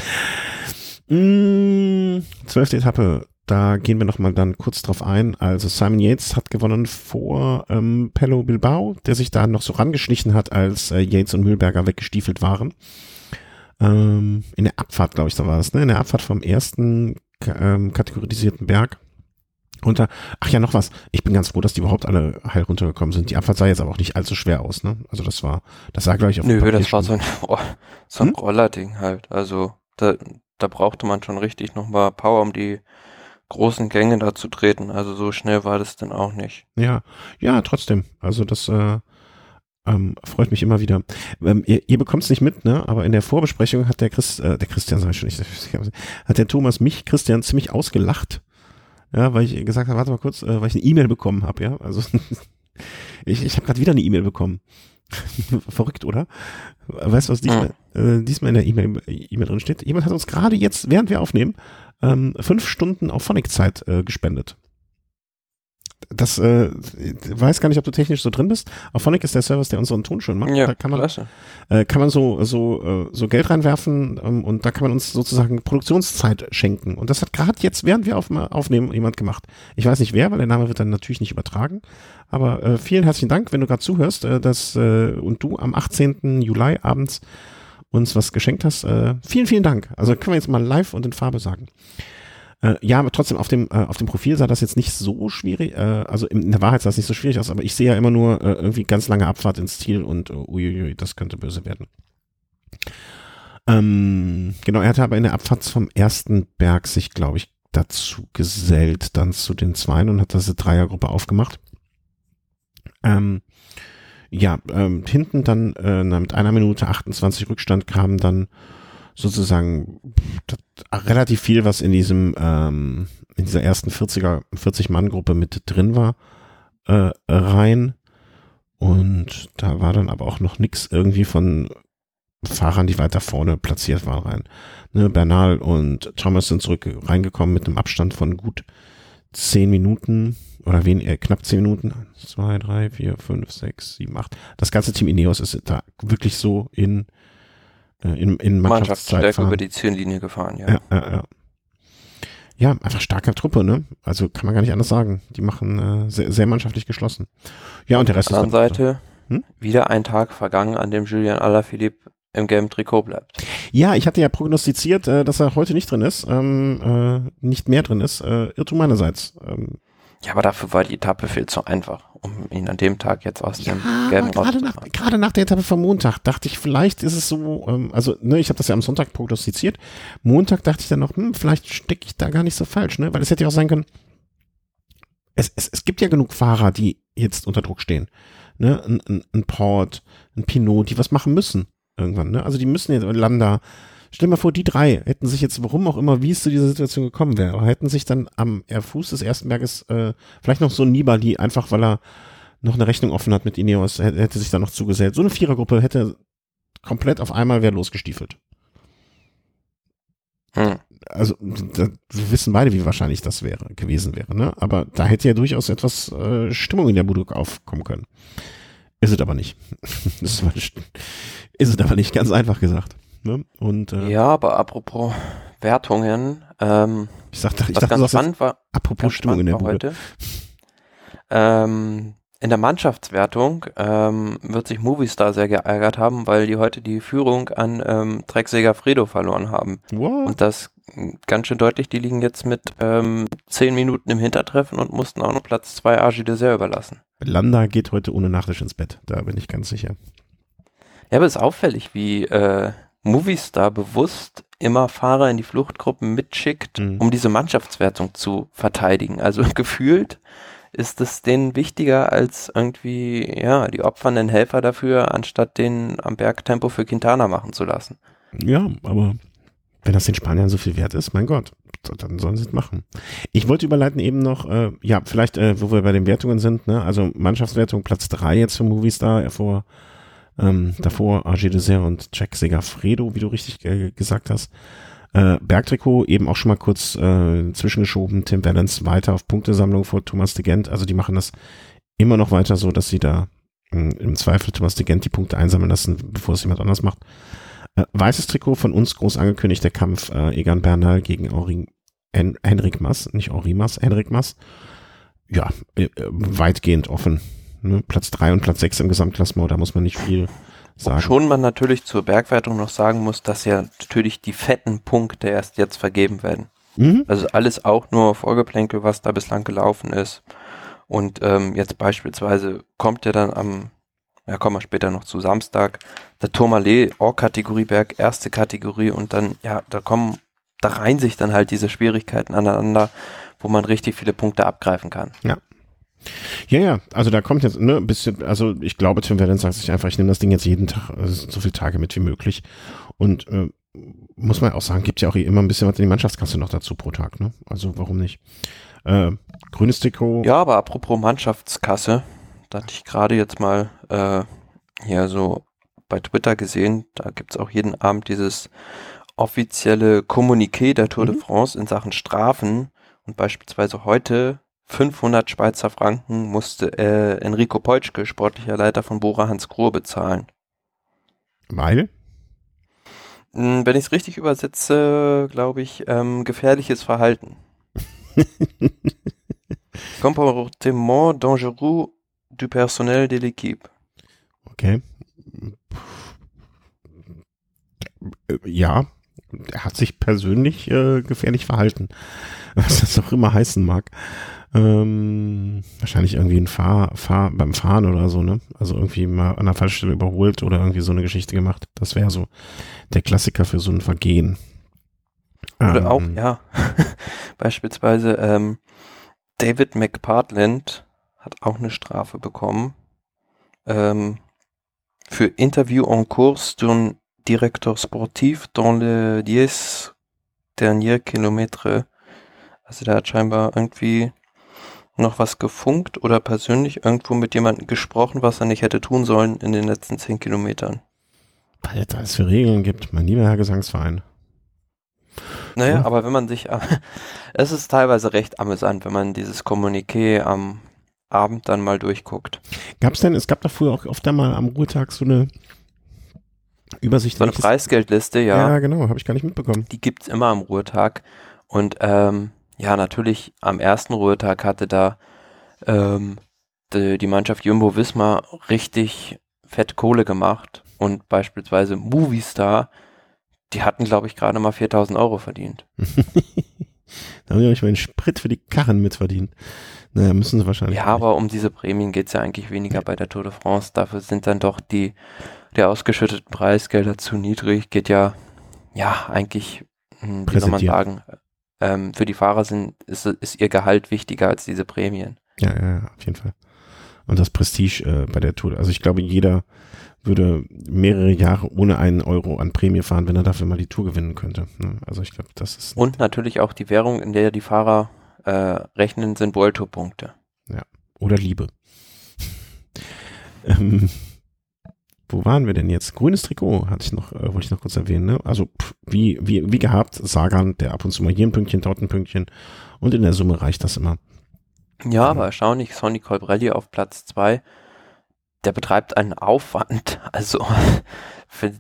Mm, zwölfte Etappe, da gehen wir nochmal dann kurz drauf ein. Also Simon Yates hat gewonnen vor ähm, Pello Bilbao, der sich da noch so rangeschlichen hat, als äh, Yates und Mühlberger weggestiefelt waren. Ähm, in der Abfahrt, glaube ich, da war es, ne? In der Abfahrt vom ersten ähm, kategorisierten Berg runter. Ach ja, noch was. Ich bin ganz froh, dass die überhaupt alle heil runtergekommen sind. Die Abfahrt sah jetzt aber auch nicht allzu schwer aus, ne? Also das war, das sah gleich auf Nö, das war so ein, oh, so ein hm? Rollerding halt. Also da, da brauchte man schon richtig nochmal Power, um die großen Gänge da zu treten. Also so schnell war das dann auch nicht. Ja, ja, trotzdem. Also das äh, ähm, freut mich immer wieder. Ähm, ihr ihr bekommt es nicht mit, ne? Aber in der Vorbesprechung hat der Chris, äh, der Christian, sag ich schon nicht, hat der Thomas mich, Christian, ziemlich ausgelacht ja, weil ich gesagt habe, warte mal kurz, äh, weil ich eine E-Mail bekommen habe, ja. Also ich, ich habe gerade wieder eine E-Mail bekommen. Verrückt, oder? Weißt du, was diesmal, äh, diesmal in der E-Mail e drin steht? Jemand hat uns gerade jetzt, während wir aufnehmen, ähm, fünf Stunden auf Phonic-Zeit äh, gespendet das äh, weiß gar nicht, ob du technisch so drin bist. Auf Phonic ist der Service, der unseren Ton schön macht. Ja, da kann man, klasse. Äh, kann man so so äh, so Geld reinwerfen ähm, und da kann man uns sozusagen Produktionszeit schenken. Und das hat gerade jetzt, während wir auf, aufnehmen, jemand gemacht. Ich weiß nicht wer, weil der Name wird dann natürlich nicht übertragen. Aber äh, vielen herzlichen Dank, wenn du gerade zuhörst, äh, dass äh, und du am 18. Juli abends uns was geschenkt hast. Äh, vielen, vielen Dank. Also können wir jetzt mal live und in Farbe sagen. Äh, ja, aber trotzdem auf dem, äh, auf dem Profil sah das jetzt nicht so schwierig, äh, also in der Wahrheit sah es nicht so schwierig aus, aber ich sehe ja immer nur äh, irgendwie ganz lange Abfahrt ins Ziel und uh, uiuiui, das könnte böse werden. Ähm, genau, er hatte aber in der Abfahrt vom ersten Berg sich, glaube ich, dazu gesellt, dann zu den Zweien und hat diese Dreiergruppe aufgemacht. Ähm, ja, ähm, hinten dann äh, mit einer Minute 28 Rückstand kam dann sozusagen relativ viel, was in diesem, ähm, in dieser ersten 40er, 40-Mann-Gruppe mit drin war, äh, rein. Und da war dann aber auch noch nix irgendwie von Fahrern, die weiter vorne platziert waren, rein. Ne, Bernal und Thomas sind zurück reingekommen mit einem Abstand von gut zehn Minuten oder wen, äh, knapp zehn Minuten. Zwei, drei, vier, fünf, sechs, sieben, acht. Das ganze Team Ineos ist da wirklich so in, äh, in, in Mannschaftszeit über die Ziellinie gefahren, ja. Ja, ja, ja. Ja, einfach starke Truppe, ne? Also kann man gar nicht anders sagen. Die machen äh, sehr, sehr mannschaftlich geschlossen. Ja, und der Rest ist. Auf der anderen Seite hm? wieder ein Tag vergangen, an dem Julian Alaphilippe im gelben Trikot bleibt. Ja, ich hatte ja prognostiziert, äh, dass er heute nicht drin ist, ähm, äh, nicht mehr drin ist. Äh, Irrtum meinerseits. Ähm, ja, aber dafür war die Etappe viel zu einfach, um ihn an dem Tag jetzt aus dem ja, gelben gerade nach, gerade nach der Etappe vom Montag dachte ich, vielleicht ist es so, ähm, also ne, ich habe das ja am Sonntag prognostiziert. Montag dachte ich dann noch, hm, vielleicht stecke ich da gar nicht so falsch, ne, weil es hätte ja auch sein können. Es, es, es gibt ja genug Fahrer, die jetzt unter Druck stehen. Ne, ein, ein, ein Port, ein Pinot, die was machen müssen irgendwann. Ne? Also die müssen jetzt Landa. Stell dir mal vor, die drei hätten sich jetzt, warum auch immer, wie es zu dieser Situation gekommen wäre, hätten sich dann am Fuß des ersten Berges äh, vielleicht noch so ein Nibali, einfach weil er noch eine Rechnung offen hat mit Ineos, hätte, sich da noch zugesellt. So eine Vierergruppe hätte komplett auf einmal wer losgestiefelt. Hm. Also da, wir wissen beide, wie wahrscheinlich das wäre gewesen wäre, ne? Aber da hätte ja durchaus etwas äh, Stimmung in der Bude aufkommen können. Ist es aber nicht. ist es aber nicht, ganz einfach gesagt. Ne? Und, äh, ja, aber apropos Wertungen, ähm, ich dachte, ich dachte, ganz spannend war, apropos Stimmung in der Bude. Heute, ähm, in der Mannschaftswertung ähm, wird sich Movistar sehr geärgert haben, weil die heute die Führung an ähm, Drecksäger Fredo verloren haben. What? Und das ganz schön deutlich, die liegen jetzt mit ähm, zehn Minuten im Hintertreffen und mussten auch noch Platz zwei Agi Dessert überlassen. Landa geht heute ohne Nachtisch ins Bett, da bin ich ganz sicher. Ja, aber es ist auffällig, wie äh, Movistar bewusst immer Fahrer in die Fluchtgruppen mitschickt, mhm. um diese Mannschaftswertung zu verteidigen. Also gefühlt ist es denen wichtiger als irgendwie, ja, die opfernden Helfer dafür, anstatt den am Bergtempo für Quintana machen zu lassen. Ja, aber wenn das den Spaniern so viel wert ist, mein Gott, dann sollen sie es machen. Ich wollte überleiten eben noch, äh, ja, vielleicht, äh, wo wir bei den Wertungen sind, ne, also Mannschaftswertung Platz drei jetzt für Movistar, vor, ähm, davor AG Dessert und Jack Segafredo, wie du richtig äh, gesagt hast. Äh, Bergtrikot eben auch schon mal kurz äh, zwischengeschoben, Tim Valens weiter auf Punktesammlung vor Thomas de Gent, also die machen das immer noch weiter so, dass sie da äh, im Zweifel Thomas de Gent die Punkte einsammeln lassen, bevor es jemand anders macht. Äh, weißes Trikot von uns groß angekündigt, der Kampf äh, Egan Bernal gegen Henri, Hen Henrik Mass, nicht Henri Henrik Mass. Ja, äh, weitgehend offen. Ne? Platz drei und Platz sechs im Gesamtklassement, da muss man nicht viel sagen. Schon man natürlich zur Bergwertung noch sagen muss, dass ja natürlich die fetten Punkte erst jetzt vergeben werden. Mhm. Also alles auch nur Vorgeplänkel, was da bislang gelaufen ist. Und ähm, jetzt beispielsweise kommt ja dann am ja, kommen wir später noch zu Samstag. Der Tourmalet, Or-Kategorie Berg, erste Kategorie und dann, ja, da kommen, da reihen sich dann halt diese Schwierigkeiten aneinander, wo man richtig viele Punkte abgreifen kann. Ja. Ja, ja, also da kommt jetzt, ne, ein bisschen, also ich glaube, Tim Wellen sagt sich einfach, ich nehme das Ding jetzt jeden Tag, also so viele Tage mit wie möglich. Und äh, muss man auch sagen, gibt ja auch immer ein bisschen was in die Mannschaftskasse noch dazu pro Tag, ne? Also warum nicht? Äh, grünes Trikot. Ja, aber apropos Mannschaftskasse, da hatte ich gerade jetzt mal äh, hier so bei Twitter gesehen, da gibt es auch jeden Abend dieses offizielle Kommuniqué der Tour mhm. de France in Sachen Strafen. Und beispielsweise heute 500 Schweizer Franken musste äh, Enrico Peutschke, sportlicher Leiter von Bora Hans Grohe, bezahlen. Weil? Hm, wenn ich es richtig übersetze, glaube ich, ähm, gefährliches Verhalten. Comportement dangereux du personnel de l'équipe. Okay. Ja, er hat sich persönlich äh, gefährlich verhalten, was das auch immer heißen mag. Ähm, wahrscheinlich irgendwie ein Fahr, Fahr, beim Fahren oder so, ne? Also irgendwie mal an der Fallstelle überholt oder irgendwie so eine Geschichte gemacht. Das wäre so der Klassiker für so ein Vergehen. Oder ähm, auch, ja, beispielsweise ähm, David McPartland hat auch eine Strafe bekommen ähm, für Interview en cours d'un directeur sportif dans les 10 derniers Kilometer. Also der hat scheinbar irgendwie noch was gefunkt oder persönlich irgendwo mit jemandem gesprochen, was er nicht hätte tun sollen in den letzten 10 Kilometern. Da es für Regeln gibt, mein lieber Herr Gesangsverein. Naja, ja. aber wenn man sich, es ist teilweise recht amüsant, wenn man dieses Kommuniqué am Abend dann mal durchguckt. Gab es denn, es gab da früher auch oft einmal am Ruhetag so eine Übersicht. So eine Preisgeldliste, ja. Ja, genau, habe ich gar nicht mitbekommen. Die gibt es immer am Ruhetag. Und ähm, ja, natürlich am ersten Ruhetag hatte da ähm, die, die Mannschaft Jumbo Wismar richtig fett Kohle gemacht und beispielsweise Movistar, die hatten, glaube ich, gerade mal 4000 Euro verdient. da haben die euch mal einen Sprit für die Karren mitverdient. Naja, müssen sie wahrscheinlich. Ja, aber um diese Prämien geht es ja eigentlich weniger bei der Tour de France. Dafür sind dann doch die der ausgeschütteten Preisgelder zu niedrig. Geht ja, ja, eigentlich, hm, wie soll man sagen, ähm, für die Fahrer sind, ist, ist ihr Gehalt wichtiger als diese Prämien. Ja, ja, ja, auf jeden Fall. Und das Prestige äh, bei der Tour. Also ich glaube, jeder würde mehrere Jahre ohne einen Euro an Prämie fahren, wenn er dafür mal die Tour gewinnen könnte. Ne? Also ich glaube, das ist. Und natürlich auch die Währung, in der die Fahrer äh, rechnen, sind World Tour Punkte. Ja. Oder Liebe. ähm, wo waren wir denn jetzt? Grünes Trikot hatte ich noch, äh, wollte ich noch kurz erwähnen. Ne? Also pff, wie, wie, wie gehabt, Sagan, der ab und zu mal hier ein Pünktchen, dort ein Pünktchen und in der Summe reicht das immer. Ja, aber erstaunlich, Sonny Colbrelli auf Platz zwei, der betreibt einen Aufwand, also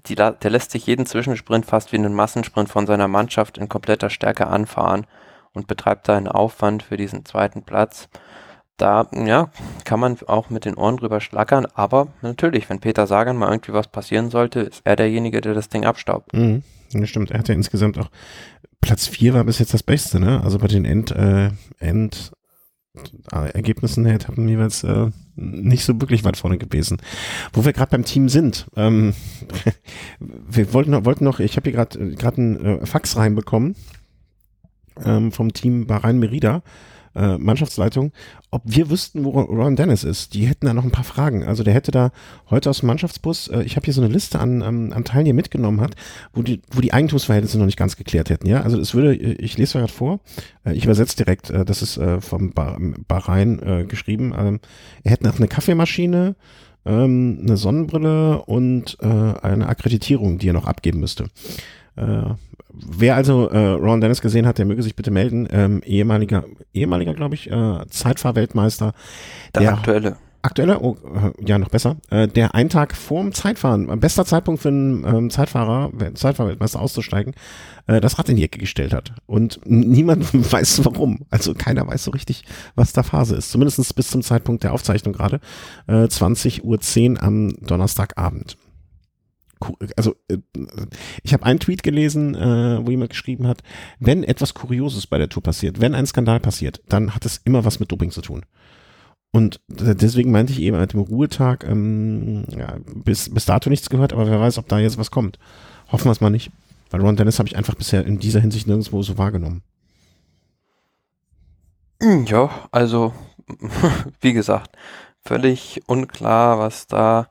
die, der lässt sich jeden Zwischensprint fast wie einen Massensprint von seiner Mannschaft in kompletter Stärke anfahren und betreibt da einen Aufwand für diesen zweiten Platz da ja, kann man auch mit den Ohren drüber schlackern, aber natürlich, wenn Peter Sagan mal irgendwie was passieren sollte, ist er derjenige, der das Ding abstaubt. Mhm, das stimmt. Er hat ja insgesamt auch Platz 4 war bis jetzt das Beste, ne? Also bei den End, äh, End äh, Ergebnissen der Etappen jeweils äh, nicht so wirklich weit vorne gewesen. Wo wir gerade beim Team sind, ähm, wir wollten noch, wollten noch ich habe hier gerade gerade einen äh, Fax reinbekommen ähm, vom Team Bahrain Merida äh, Mannschaftsleitung, ob wir wüssten, wo Ron Dennis ist. Die hätten da noch ein paar Fragen. Also der hätte da heute aus dem Mannschaftsbus, äh, ich habe hier so eine Liste an, ähm, an Teilen, die er mitgenommen hat, wo die, wo die Eigentumsverhältnisse noch nicht ganz geklärt hätten. Ja, also es würde, ich lese gerade vor, äh, ich übersetze direkt, äh, das ist äh, vom ba Bahrain äh, geschrieben. Ähm, er hätte noch eine Kaffeemaschine, ähm, eine Sonnenbrille und äh, eine Akkreditierung, die er noch abgeben müsste. Äh, wer also äh, Ron Dennis gesehen hat, der möge sich bitte melden. Ähm, ehemaliger, ehemaliger, glaube ich, äh, Zeitfahrweltmeister. Der, der aktuelle. Aktuelle, oh, äh, ja, noch besser. Äh, der einen Tag vorm Zeitfahren, bester Zeitpunkt für einen ähm, Zeitfahrer, Zeitfahrweltmeister auszusteigen, äh, das Rad in die Ecke gestellt hat. Und niemand weiß warum. Also keiner weiß so richtig, was da Phase ist. Zumindest bis zum Zeitpunkt der Aufzeichnung gerade. Äh, 20.10 Uhr am Donnerstagabend also äh, ich habe einen Tweet gelesen, äh, wo jemand geschrieben hat, wenn etwas Kurioses bei der Tour passiert, wenn ein Skandal passiert, dann hat es immer was mit Doping zu tun. Und deswegen meinte ich eben mit dem Ruhetag, ähm, ja, bis, bis dato nichts gehört, aber wer weiß, ob da jetzt was kommt. Hoffen wir es mal nicht. Weil Ron Dennis habe ich einfach bisher in dieser Hinsicht nirgendwo so wahrgenommen. Ja, also, wie gesagt, völlig unklar, was da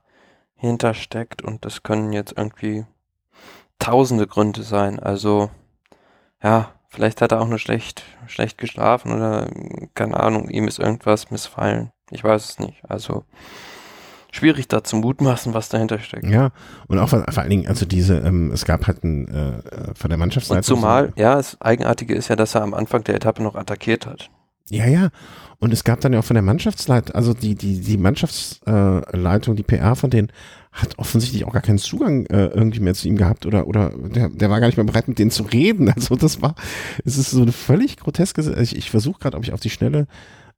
hintersteckt und das können jetzt irgendwie tausende Gründe sein. Also ja, vielleicht hat er auch nur schlecht, schlecht geschlafen oder keine Ahnung, ihm ist irgendwas missfallen. Ich weiß es nicht. Also schwierig da zu mutmaßen, was dahinter steckt. Ja, und auch vor allen Dingen, also diese, ähm, es gab halt ein, äh, von der Mannschaftsseite. Und zumal, so, ja, das Eigenartige ist ja, dass er am Anfang der Etappe noch attackiert hat. Ja, ja. Und es gab dann ja auch von der Mannschaftsleitung, also die, die, die Mannschaftsleitung, die PR von denen hat offensichtlich auch gar keinen Zugang äh, irgendwie mehr zu ihm gehabt oder, oder der, der war gar nicht mehr bereit, mit denen zu reden. Also das war, es ist so eine völlig groteske, ich, ich versuche gerade, ob ich auf die Schnelle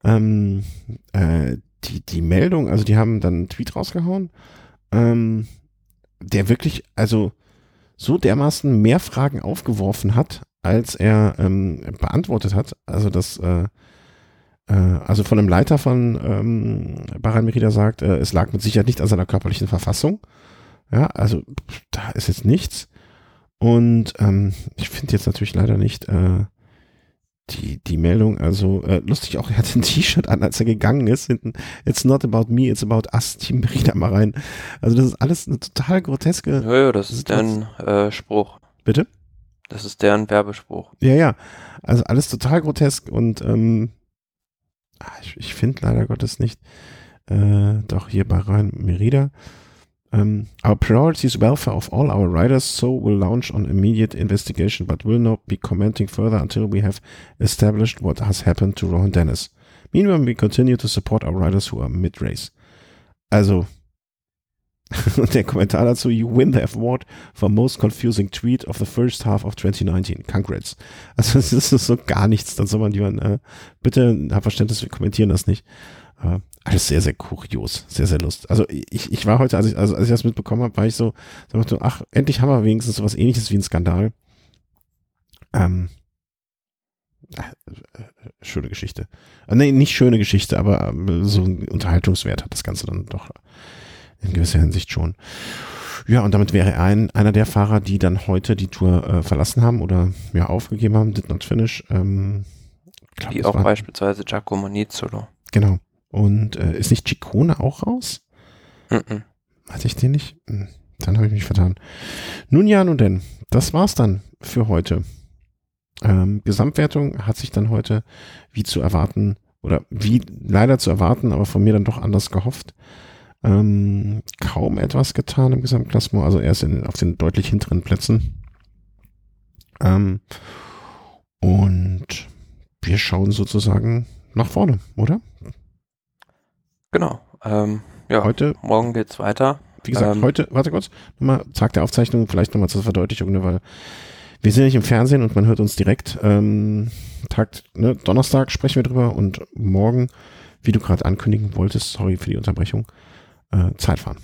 ähm, äh, die, die Meldung, also die haben dann einen Tweet rausgehauen, ähm, der wirklich, also so dermaßen mehr Fragen aufgeworfen hat, als er ähm, beantwortet hat. Also das äh, also von einem Leiter von ähm, Bahrain Merida sagt, äh, es lag mit Sicherheit nicht an seiner körperlichen Verfassung. Ja, also da ist jetzt nichts. Und ähm, ich finde jetzt natürlich leider nicht äh, die, die Meldung, also äh, lustig auch, er hat ein T-Shirt an, als er gegangen ist, hinten, it's not about me, it's about us, Team Merida mal rein. Also das ist alles eine total groteske. Ja, ja, das ist deren äh, Spruch. Bitte? Das ist deren Werbespruch. Ja, ja. Also alles total grotesk und ähm, ich, ich finde leider Gottes nicht, äh, doch hier bei Rhein Merida. Um, our priority is welfare of all our riders, so we'll launch on immediate investigation, but will not be commenting further until we have established what has happened to Rohan Dennis. Meanwhile, we continue to support our riders who are mid-race. Also, und der Kommentar dazu, you win the award for most confusing tweet of the first half of 2019. Congrats. Also es ist so gar nichts, dann soll man jemand, äh, bitte hab Verständnis, wir kommentieren das nicht. Äh, alles sehr, sehr kurios, sehr, sehr lust. Also ich, ich war heute, als ich, also als ich das mitbekommen habe, war ich so, so, ach, endlich haben wir wenigstens sowas ähnliches wie ein Skandal. Ähm, äh, schöne Geschichte. Äh, nee, nicht schöne Geschichte, aber äh, so ein Unterhaltungswert hat das Ganze dann doch in gewisser Hinsicht schon. Ja, und damit wäre er ein, einer der Fahrer, die dann heute die Tour äh, verlassen haben oder ja aufgegeben haben, did not finish. Ähm, glaub, Wie auch war, beispielsweise Giacomo Nizzolo. Genau. Und äh, ist nicht Ciccone auch raus? Mm, -mm. Hatte ich den nicht? Hm, dann habe ich mich vertan. Nun ja, nun denn. Das war's dann für heute. Ähm, Gesamtwertung hat sich dann heute, wie zu erwarten, oder wie leider zu erwarten, aber von mir dann doch anders gehofft, ähm, kaum etwas getan im Gesamtklassement. Also er ist in, auf den deutlich hinteren Plätzen. Ähm, und wir schauen sozusagen nach vorne, oder? Genau. Ähm, ja, heute, morgen geht's weiter. Wie gesagt, ähm, heute, warte kurz, nochmal, Tag der Aufzeichnung, vielleicht nochmal zur Verdeutlichung, ne, weil wir sind nicht im Fernsehen und man hört uns direkt. Ähm, Tag, ne, Donnerstag sprechen wir drüber und morgen, wie du gerade ankündigen wolltest, sorry für die Unterbrechung, äh, Zeitfahren.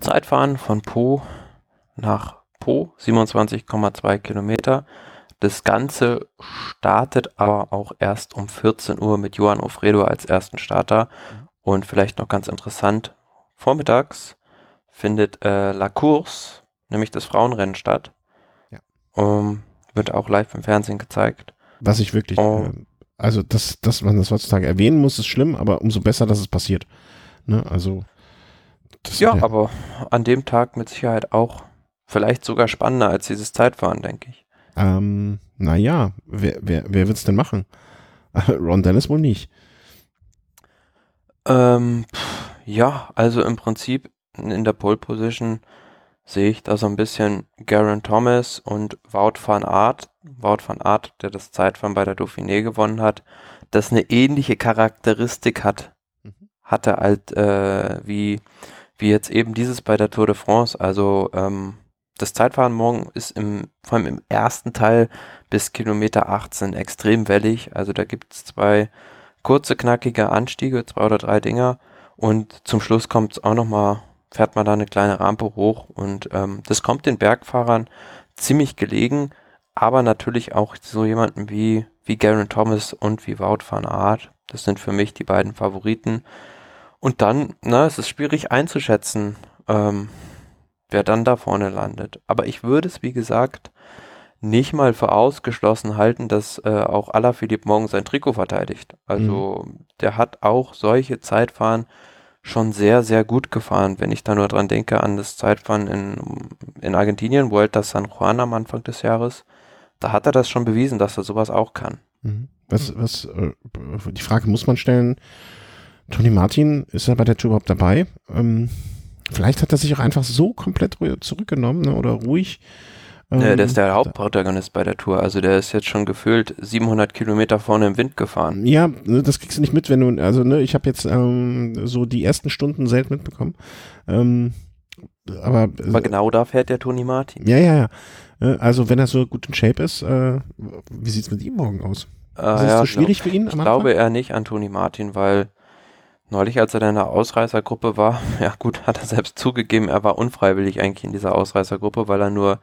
Zeitfahren von Po nach Po, 27,2 Kilometer. Das Ganze startet aber auch erst um 14 Uhr mit Johann Ofredo als ersten Starter. Und vielleicht noch ganz interessant, vormittags findet äh, La Course, nämlich das Frauenrennen statt. Ja. Um, wird auch live im Fernsehen gezeigt. Was ich wirklich, um, äh, also dass, dass man das heutzutage erwähnen muss, ist schlimm, aber umso besser, dass es passiert. Ne? Also ja, ja, aber an dem Tag mit Sicherheit auch vielleicht sogar spannender als dieses Zeitfahren, denke ich. Ähm, naja, wer, wer, wer wird es denn machen? Ron Dennis wohl nicht. Ähm, ja, also im Prinzip in der Pole Position sehe ich da so ein bisschen Garen Thomas und Wout van Aert. Wout van Aert, der das Zeitfahren bei der Dauphiné gewonnen hat, das eine ähnliche Charakteristik hat. Hatte halt äh, wie, wie jetzt eben dieses bei der Tour de France. Also ähm, das Zeitfahren morgen ist im, vor allem im ersten Teil bis Kilometer 18 extrem wellig. Also da gibt es zwei kurze, knackige Anstiege, zwei oder drei Dinger. Und zum Schluss kommt es auch nochmal, fährt man da eine kleine Rampe hoch. Und ähm, das kommt den Bergfahrern ziemlich gelegen. Aber natürlich auch so jemanden wie, wie Garen Thomas und wie Wout van Aert. Das sind für mich die beiden Favoriten. Und dann, na, es ist schwierig einzuschätzen. Ähm, wer dann da vorne landet. Aber ich würde es, wie gesagt, nicht mal für ausgeschlossen halten, dass äh, auch Alaphilippe morgen sein Trikot verteidigt. Also mhm. der hat auch solche Zeitfahren schon sehr, sehr gut gefahren. Wenn ich da nur dran denke an das Zeitfahren in, in Argentinien, Vuelta San Juan am Anfang des Jahres, da hat er das schon bewiesen, dass er sowas auch kann. Mhm. Was, was, äh, die Frage muss man stellen, Tony Martin, ist er bei der Tour überhaupt dabei? Ähm, Vielleicht hat er sich auch einfach so komplett zurückgenommen ne, oder ruhig. Ähm, ja, der ist der Hauptprotagonist bei der Tour. Also der ist jetzt schon gefühlt 700 Kilometer vorne im Wind gefahren. Ja, ne, das kriegst du nicht mit, wenn du, also ne, ich habe jetzt ähm, so die ersten Stunden selten mitbekommen. Ähm, aber, aber genau da fährt der Toni Martin. Ja, ja, ja. Äh, also wenn er so gut in Shape ist, äh, wie sieht's mit ihm morgen aus? Äh, ist es ja, so schwierig glaub, für ihn? Ich glaube eher nicht an Toni Martin, weil Neulich, als er in einer Ausreißergruppe war, ja gut, hat er selbst zugegeben, er war unfreiwillig eigentlich in dieser Ausreißergruppe, weil er nur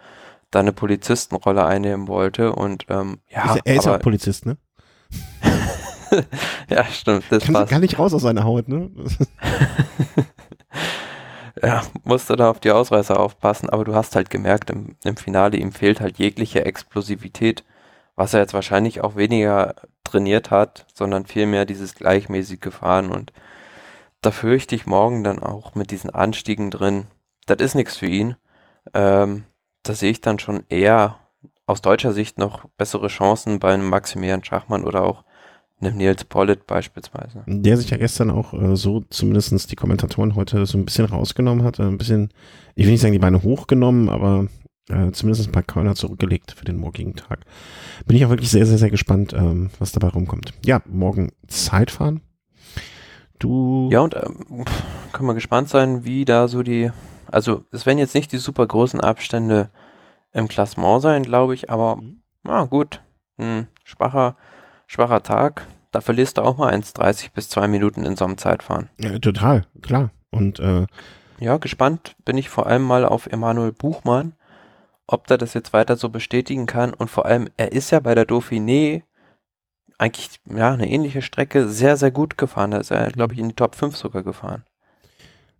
da eine Polizistenrolle einnehmen wollte und ähm, ja. Er ist ja auch Polizist, ne? ja, stimmt. Das Kann passt. gar nicht raus aus seiner Haut, ne? ja, musste da auf die Ausreißer aufpassen, aber du hast halt gemerkt, im, im Finale ihm fehlt halt jegliche Explosivität, was er jetzt wahrscheinlich auch weniger trainiert hat, sondern vielmehr dieses gleichmäßige Fahren und da fürchte ich morgen dann auch mit diesen Anstiegen drin, das ist nichts für ihn. Ähm, da sehe ich dann schon eher aus deutscher Sicht noch bessere Chancen bei einem Maximilian Schachmann oder auch einem Nils Pollitt beispielsweise. Der sich ja gestern auch äh, so zumindestens die Kommentatoren heute so ein bisschen rausgenommen hat, ein bisschen, ich will nicht sagen die Beine hochgenommen, aber äh, zumindest ein paar Körner zurückgelegt für den morgigen Tag. Bin ich auch wirklich sehr, sehr, sehr gespannt, ähm, was dabei rumkommt. Ja, morgen Zeitfahren. Du. Ja, und ähm, können wir gespannt sein, wie da so die, also es werden jetzt nicht die super großen Abstände im Klassement sein, glaube ich, aber mhm. na gut, ein schwacher, schwacher Tag. Da verlierst du auch mal 1,30 bis 2 Minuten in so einem Zeitfahren. Ja, total, klar. Und äh, ja, gespannt bin ich vor allem mal auf Emanuel Buchmann, ob der das jetzt weiter so bestätigen kann. Und vor allem, er ist ja bei der Dauphiné eigentlich ja eine ähnliche Strecke sehr, sehr gut gefahren. Da ist er, glaube ich, in die Top 5 sogar gefahren.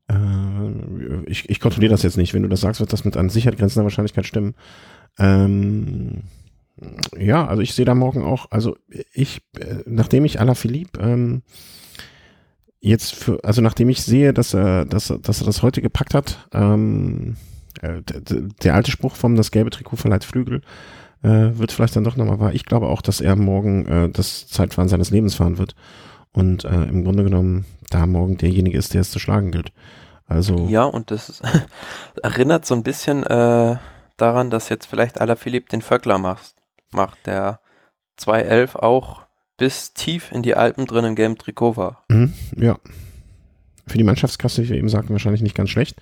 Äh, ich, ich kontrolliere das jetzt nicht. Wenn du das sagst, wird das mit an Sicherheit grenzender Wahrscheinlichkeit stimmen. Ähm, ja, also ich sehe da morgen auch, also ich, äh, nachdem ich Alaphilippe ähm, jetzt für, also nachdem ich sehe, dass er, dass, dass er das heute gepackt hat, ähm, äh, der alte Spruch vom das gelbe Trikot verleiht Flügel, äh, wird vielleicht dann doch nochmal wahr. Ich glaube auch, dass er morgen äh, das Zeitfahren seines Lebens fahren wird und äh, im Grunde genommen da morgen derjenige ist, der es zu schlagen gilt. Also ja, und das erinnert so ein bisschen äh, daran, dass jetzt vielleicht Alaphilippe den Vöckler macht, macht, der 211 auch bis tief in die Alpen drin im gelben Trikot war. Mhm, ja. Für die Mannschaftskasse, wie wir eben sagten, wahrscheinlich nicht ganz schlecht.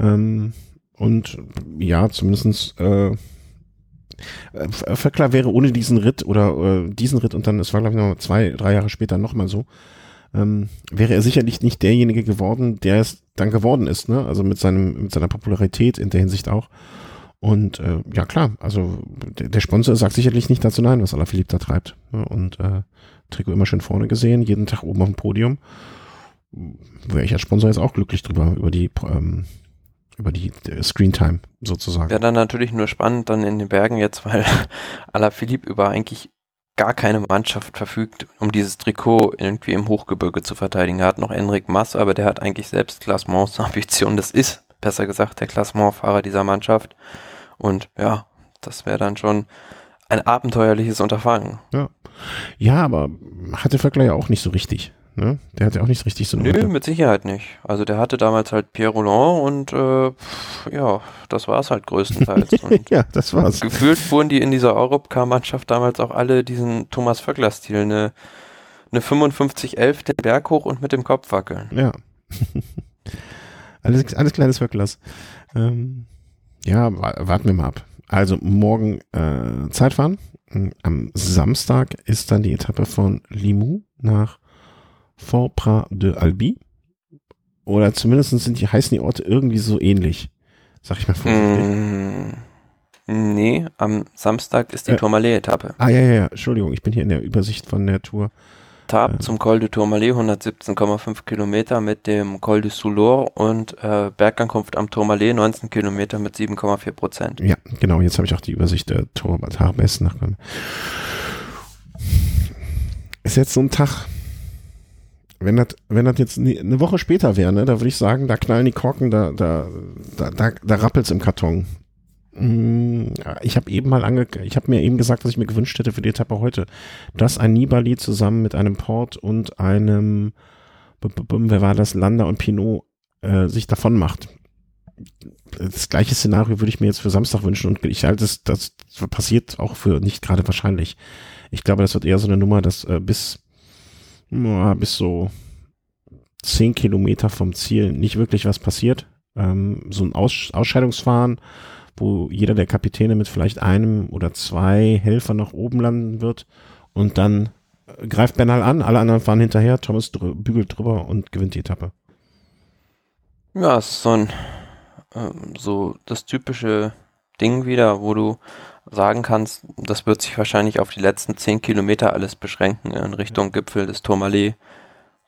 Ähm, und ja, zumindestens äh, Vöckler wäre ohne diesen Ritt oder äh, diesen Ritt und dann, es war glaube ich noch zwei, drei Jahre später nochmal so, ähm, wäre er sicherlich nicht derjenige geworden, der es dann geworden ist, ne? Also mit seinem, mit seiner Popularität in der Hinsicht auch. Und äh, ja klar, also der, der Sponsor sagt sicherlich nicht dazu nein, was Alaphilippe da treibt. Ne? Und äh, Trikot immer schön vorne gesehen, jeden Tag oben auf dem Podium. Wäre ich als Sponsor jetzt auch glücklich drüber, über die ähm, über die äh, Screentime sozusagen. Wäre dann natürlich nur spannend dann in den Bergen jetzt, weil Alaphilippe über eigentlich gar keine Mannschaft verfügt, um dieses Trikot irgendwie im Hochgebirge zu verteidigen. Er hat noch Enric Mass, aber der hat eigentlich selbst Klassementsambitionen. Das ist, besser gesagt, der Klassementfahrer dieser Mannschaft. Und ja, das wäre dann schon ein abenteuerliches Unterfangen. Ja. Ja, aber hatte ja auch nicht so richtig. Ne? Der hatte auch nicht richtig so eine Nö, mit Sicherheit nicht. Also der hatte damals halt Pierre Roland und äh, ja, das war es halt größtenteils. ja, das war's. Gefühlt fuhren die in dieser Europcar-Mannschaft damals auch alle diesen Thomas Vöckler-Stil, eine, eine 55-11 den Berg hoch und mit dem Kopf wackeln. Ja. alles, alles kleines Vöcklers. Ähm, ja, warten wir mal ab. Also morgen äh, Zeitfahren. Am Samstag ist dann die Etappe von Limoux nach Fort de Albi. Oder zumindest sind die, heißen die Orte irgendwie so ähnlich. Sag ich mal vorsichtig. Mm, nee, am Samstag ist die äh, Tourmalet-Etappe. Ah, ja, ja, ja, Entschuldigung, ich bin hier in der Übersicht von der Tour. Tab äh, zum Col de Tourmalet, 117,5 Kilometer mit dem Col de Soulor und äh, Bergankunft am Tourmalet, 19 Kilometer mit 7,4 Prozent. Ja, genau, jetzt habe ich auch die Übersicht der Tour nach. Ist jetzt so ein Tag, wenn das, wenn das jetzt eine Woche später wäre, ne, da würde ich sagen, da knallen die Korken, da, da, da, da, da rappelt's im Karton. Mm, ich habe eben mal ange, ich habe mir eben gesagt, was ich mir gewünscht hätte für die Etappe heute, dass ein Nibali zusammen mit einem Port und einem, wer war das, Lander und Pinot äh, sich davon macht. Das gleiche Szenario würde ich mir jetzt für Samstag wünschen und ich halte es, das passiert auch für nicht gerade wahrscheinlich. Ich glaube, das wird eher so eine Nummer, dass äh, bis bis so zehn Kilometer vom Ziel nicht wirklich was passiert. Ähm, so ein Aus Ausscheidungsfahren wo jeder der Kapitäne mit vielleicht einem oder zwei Helfern nach oben landen wird und dann äh, greift Bernal an, alle anderen fahren hinterher, Thomas drü bügelt drüber und gewinnt die Etappe. Ja, es ist so ein ähm, so das typische Ding wieder, wo du sagen kannst, das wird sich wahrscheinlich auf die letzten zehn Kilometer alles beschränken in Richtung. Gipfel des Tourmalet,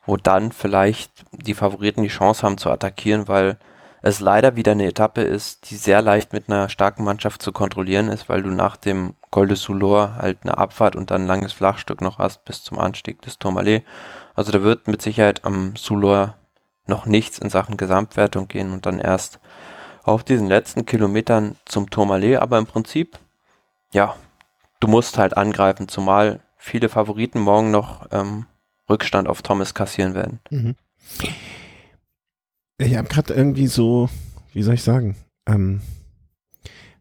wo dann vielleicht die Favoriten die Chance haben zu attackieren, weil es leider wieder eine Etappe ist, die sehr leicht mit einer starken Mannschaft zu kontrollieren ist, weil du nach dem Col de Soulor halt eine Abfahrt und dann ein langes Flachstück noch hast bis zum Anstieg des Tourmalet. Also da wird mit Sicherheit am Soulor noch nichts in Sachen Gesamtwertung gehen und dann erst auf diesen letzten Kilometern zum Tourmalet, aber im Prinzip, ja, du musst halt angreifen, zumal viele Favoriten morgen noch ähm, Rückstand auf Thomas kassieren werden. Mhm. Ich habe gerade irgendwie so, wie soll ich sagen, ähm,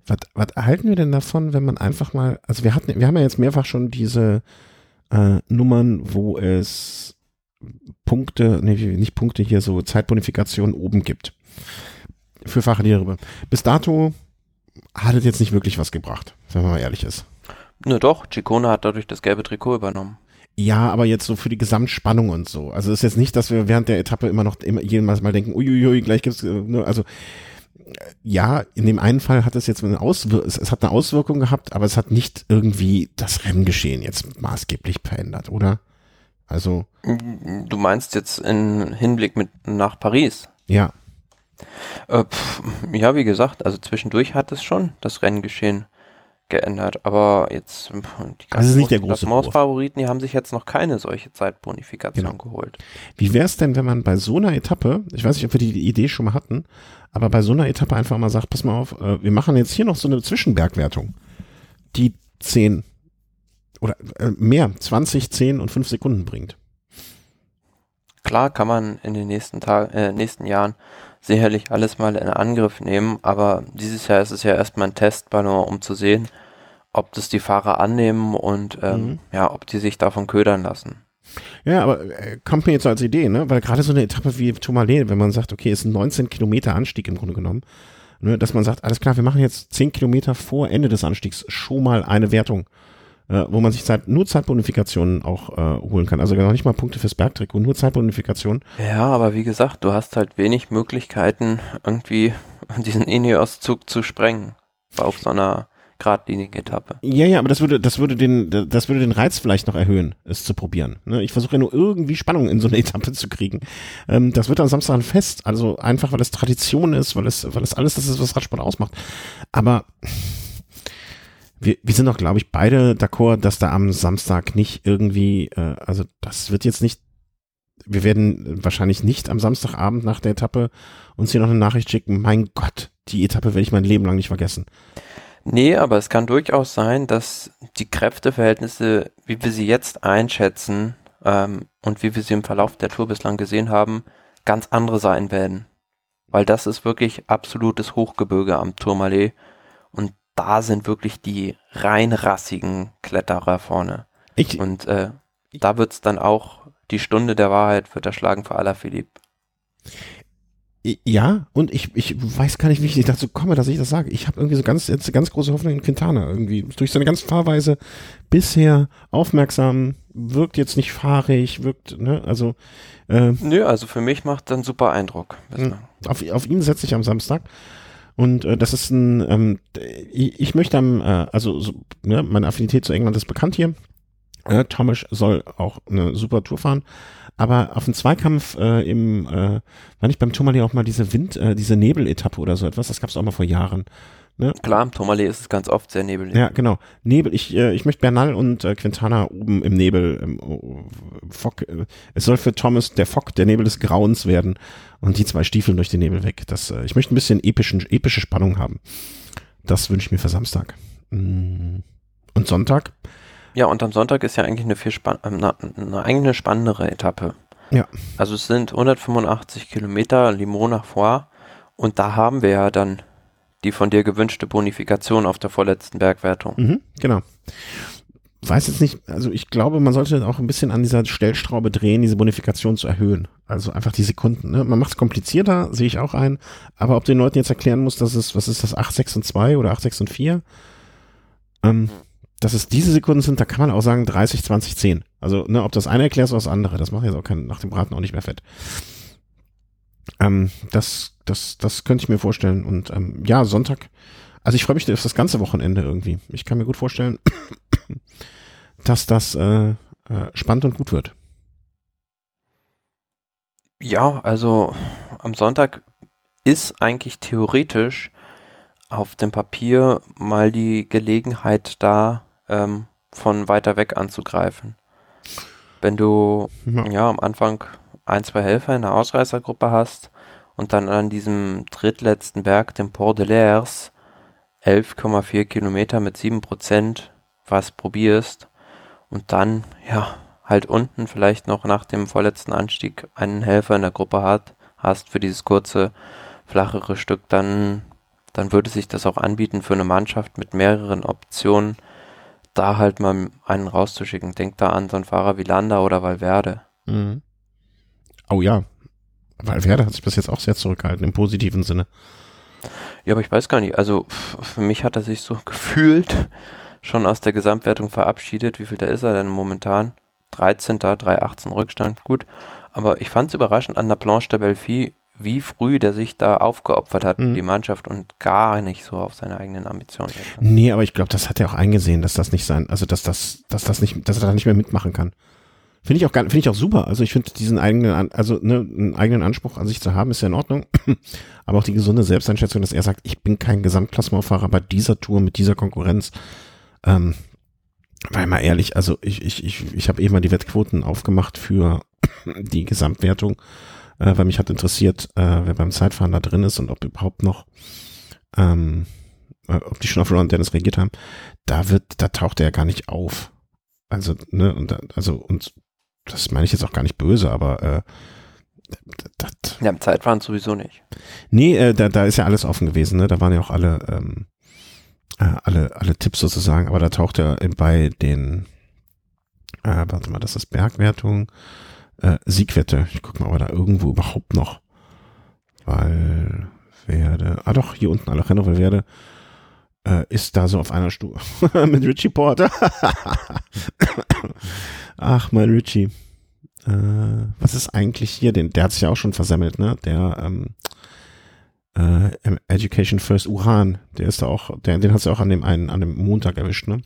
was, erhalten wir denn davon, wenn man einfach mal, also wir hatten, wir haben ja jetzt mehrfach schon diese äh, Nummern, wo es Punkte, nee, nicht Punkte hier, so Zeitbonifikation oben gibt. Für Fachlehrer. Bis dato hat es jetzt nicht wirklich was gebracht, wenn man mal ehrlich ist. Ne, doch, Chicone hat dadurch das gelbe Trikot übernommen. Ja, aber jetzt so für die Gesamtspannung und so. Also ist jetzt nicht, dass wir während der Etappe immer noch immer jedes Mal denken, uiuiui, gleich gibt's, äh, ne, also ja, in dem einen Fall hat es jetzt eine Auswirkung, es, es, hat eine Auswirkung gehabt, aber es hat nicht irgendwie das Renngeschehen jetzt maßgeblich verändert, oder? Also. Du meinst jetzt in Hinblick mit nach Paris? Ja. Äh, pff, ja, wie gesagt, also zwischendurch hat es schon das Renngeschehen geändert, aber jetzt die das ist nicht der große Mausfavoriten, die haben sich jetzt noch keine solche Zeitbonifikation genau. geholt. Wie wäre es denn, wenn man bei so einer Etappe, ich weiß nicht, ob wir die Idee schon mal hatten, aber bei so einer Etappe einfach mal sagt, pass mal auf, äh, wir machen jetzt hier noch so eine Zwischenbergwertung, die 10 oder äh, mehr, 20, 10 und 5 Sekunden bringt. Klar kann man in den nächsten Tagen, äh, nächsten Jahren sicherlich alles mal in Angriff nehmen, aber dieses Jahr ist es ja erstmal ein Testballon, um zu sehen, ob das die Fahrer annehmen und ähm, mhm. ja, ob die sich davon ködern lassen. Ja, aber äh, kommt mir jetzt so als Idee, ne? Weil gerade so eine Etappe wie Tourmalet, wenn man sagt, okay, es ist ein 19 Kilometer Anstieg im Grunde genommen, ne? dass man sagt, alles klar, wir machen jetzt 10 Kilometer vor Ende des Anstiegs schon mal eine Wertung, äh, wo man sich Zeit, nur Zeitbonifikationen auch äh, holen kann. Also noch nicht mal Punkte fürs Bergtrikot, nur Zeitbonifikationen. Ja, aber wie gesagt, du hast halt wenig Möglichkeiten, irgendwie diesen Ineos-Zug zu sprengen auf so einer geradlinige Etappe. Ja, ja, aber das würde, das würde den, das würde den Reiz vielleicht noch erhöhen, es zu probieren. Ne? Ich versuche ja nur irgendwie Spannung in so eine Etappe zu kriegen. Ähm, das wird am Samstag ein Fest, also einfach, weil es Tradition ist, weil es, weil es alles das ist, was Radsport ausmacht. Aber wir, wir sind doch, glaube ich, beide d'accord, dass da am Samstag nicht irgendwie, äh, also das wird jetzt nicht wir werden wahrscheinlich nicht am Samstagabend nach der Etappe uns hier noch eine Nachricht schicken. Mein Gott, die Etappe werde ich mein Leben lang nicht vergessen. Nee, aber es kann durchaus sein, dass die Kräfteverhältnisse, wie wir sie jetzt einschätzen ähm, und wie wir sie im Verlauf der Tour bislang gesehen haben, ganz andere sein werden. Weil das ist wirklich absolutes Hochgebirge am Tourmalet und da sind wirklich die reinrassigen Kletterer vorne. Ich, und äh, da wird's dann auch, die Stunde der Wahrheit wird erschlagen für Alaphilippe. Ja, und ich, ich weiß gar nicht, wie ich dazu komme, dass ich das sage. Ich habe irgendwie so ganz, jetzt ganz große Hoffnung in Quintana irgendwie. Durch seine ganze Fahrweise bisher aufmerksam, wirkt jetzt nicht fahrig, wirkt, ne, also. Äh, Nö, also für mich macht einen super Eindruck. Hm, auf, auf ihn setze ich am Samstag. Und äh, das ist ein, ähm, ich, möchte äh, also so, ne, meine Affinität zu England ist bekannt hier. Äh, Thomas soll auch eine super Tour fahren. Aber auf dem Zweikampf äh, im, äh, war nicht beim Tourmalet auch mal diese Wind, äh, diese Nebeletappe oder so etwas? Das gab es auch mal vor Jahren. Ne? Klar, im Tourmalet ist es ganz oft sehr nebelig. Ja, genau. Nebel, ich, äh, ich möchte Bernal und äh, Quintana oben im Nebel. Im, oh, Fock, äh, es soll für Thomas der Fock, der Nebel des Grauens werden und die zwei Stiefeln durch den Nebel weg. Das, äh, ich möchte ein bisschen epischen, epische Spannung haben. Das wünsche ich mir für Samstag. Mm. Und Sonntag? Ja, und am Sonntag ist ja eigentlich eine viel spann eine, eine, eigentlich eine spannendere Etappe. Ja. Also es sind 185 Kilometer Limon nach Foix und da haben wir ja dann die von dir gewünschte Bonifikation auf der vorletzten Bergwertung. Mhm, genau. Weiß jetzt nicht, also ich glaube, man sollte auch ein bisschen an dieser Stellstraube drehen, diese Bonifikation zu erhöhen. Also einfach die Sekunden. Ne? Man macht es komplizierter, sehe ich auch ein. Aber ob den Leuten jetzt erklären muss, dass es, was ist das, 8, 6 und 2 oder 8, 6 und 4? Ähm, dass es diese Sekunden sind, da kann man auch sagen 30, 20, 10. Also, ne, ob das eine erklärt oder das andere, das macht jetzt auch kein, nach dem Braten auch nicht mehr fett. Ähm, das, das, das könnte ich mir vorstellen. Und ähm, ja, Sonntag, also ich freue mich auf das ganze Wochenende irgendwie. Ich kann mir gut vorstellen, dass das äh, äh, spannend und gut wird. Ja, also am Sonntag ist eigentlich theoretisch auf dem Papier mal die Gelegenheit da, ähm, von weiter weg anzugreifen. Wenn du ja. ja. am Anfang ein, zwei Helfer in der Ausreißergruppe hast und dann an diesem drittletzten Berg, dem Port de l'Ers, 11,4 Kilometer mit 7% was probierst und dann, ja, halt unten vielleicht noch nach dem vorletzten Anstieg einen Helfer in der Gruppe hat, hast für dieses kurze, flachere Stück, dann, dann würde sich das auch anbieten für eine Mannschaft mit mehreren Optionen, da halt mal einen rauszuschicken. Denk da an so einen Fahrer wie Landa oder Valverde. Mhm. Oh ja, Valverde hat sich bis jetzt auch sehr zurückgehalten, im positiven Sinne. Ja, aber ich weiß gar nicht. Also für mich hat er sich so gefühlt schon aus der Gesamtwertung verabschiedet. Wie viel da ist er denn momentan? 13. 3,18 Rückstand, gut. Aber ich fand es überraschend an der Planche de Belfi, wie früh der sich da aufgeopfert hat, mhm. die Mannschaft und gar nicht so auf seine eigenen Ambitionen. Nee, aber ich glaube, das hat er auch eingesehen, dass das nicht sein, also dass das, dass das nicht, dass er da nicht mehr mitmachen kann. Finde ich auch finde ich auch super. Also ich finde diesen eigenen, also ne, einen eigenen Anspruch an sich zu haben, ist ja in Ordnung. Aber auch die gesunde Selbsteinschätzung, dass er sagt, ich bin kein Gesamtklassementfahrer bei dieser Tour mit dieser Konkurrenz. Ähm, weil mal ehrlich, also ich, ich, ich, ich habe eben mal die Wettquoten aufgemacht für die Gesamtwertung, äh, weil mich hat interessiert, äh, wer beim Zeitfahren da drin ist und ob überhaupt noch, ähm, äh, ob die schon auf Roland Dennis reagiert haben. Da wird, da taucht er ja gar nicht auf. Also, ne, und da, also, und das meine ich jetzt auch gar nicht böse, aber äh, das, ja, im Zeitfahren sowieso nicht. Nee, äh, da, da ist ja alles offen gewesen, ne? Da waren ja auch alle, ähm, äh, alle, alle Tipps sozusagen, aber da taucht er bei den, äh, warte mal, das ist Bergwertung, äh, Siegwette. Ich guck mal, ob er da irgendwo überhaupt noch, weil werde, ah doch, hier unten Alejandro Valverde äh, ist da so auf einer Stufe mit Richie Porter. Ach, mein Richie. Äh, was ist eigentlich hier? Den, der hat sich ja auch schon versemmelt, ne? Der ähm, äh, Education First Uran, der ist da auch, der, den hast du auch an dem einen, an dem Montag erwischt, ne?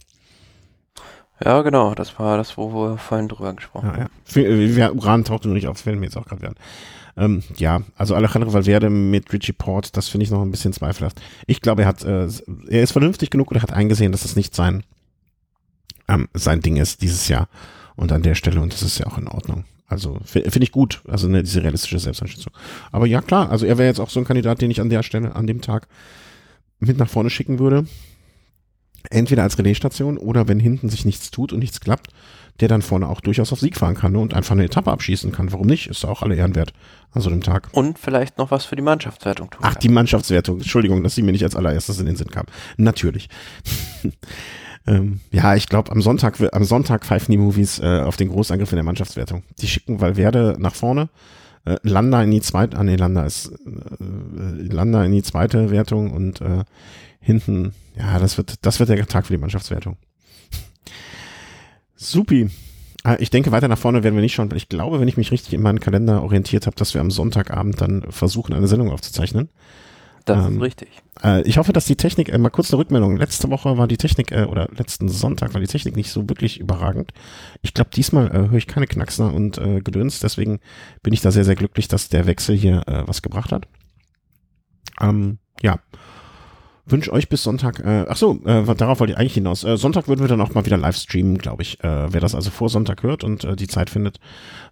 Ja, genau, das war das, wo wir vorhin drüber gesprochen haben. Ja, ja. Äh, Uran tauchte noch nicht auf, fällt mir jetzt auch gerade an. Ähm, ja, also Alejandro Valverde mit Richie Port, das finde ich noch ein bisschen zweifelhaft. Ich glaube, er hat, äh, er ist vernünftig genug oder hat eingesehen, dass das nicht sein, ähm, sein Ding ist dieses Jahr und an der Stelle und das ist ja auch in Ordnung. Also finde ich gut, also ne, diese realistische Selbsteinschätzung. Aber ja, klar, also er wäre jetzt auch so ein Kandidat, den ich an der Stelle, an dem Tag mit nach vorne schicken würde. Entweder als Relaisstation oder wenn hinten sich nichts tut und nichts klappt, der dann vorne auch durchaus auf Sieg fahren kann ne, und einfach eine Etappe abschießen kann. Warum nicht? Ist auch alle Ehrenwert an so einem Tag. Und vielleicht noch was für die Mannschaftswertung tun. Ach, kann. die Mannschaftswertung. Entschuldigung, dass sie mir nicht als allererstes in den Sinn kam. Natürlich. Ähm, ja, ich glaube, am Sonntag, am Sonntag pfeifen die Movies äh, auf den Großangriff in der Mannschaftswertung. Die schicken Valverde nach vorne, äh, Landa in die zweite, ah nee, Landa ist, äh, Landa in die zweite Wertung und äh, hinten, ja, das wird, das wird der Tag für die Mannschaftswertung. Supi. Ah, ich denke, weiter nach vorne werden wir nicht schauen, weil ich glaube, wenn ich mich richtig in meinen Kalender orientiert habe, dass wir am Sonntagabend dann versuchen, eine Sendung aufzuzeichnen. Das ähm, ist richtig. Äh, ich hoffe, dass die Technik, äh, mal kurz eine Rückmeldung. Letzte Woche war die Technik, äh, oder letzten Sonntag war die Technik nicht so wirklich überragend. Ich glaube, diesmal äh, höre ich keine Knackser und äh, Gedöns, deswegen bin ich da sehr, sehr glücklich, dass der Wechsel hier was gebracht hat. Ähm, ja wünsche euch bis Sonntag, äh, ach so, äh, darauf wollte ich eigentlich hinaus. Äh, Sonntag würden wir dann auch mal wieder live streamen, glaube ich. Äh, wer das also vor Sonntag hört und äh, die Zeit findet.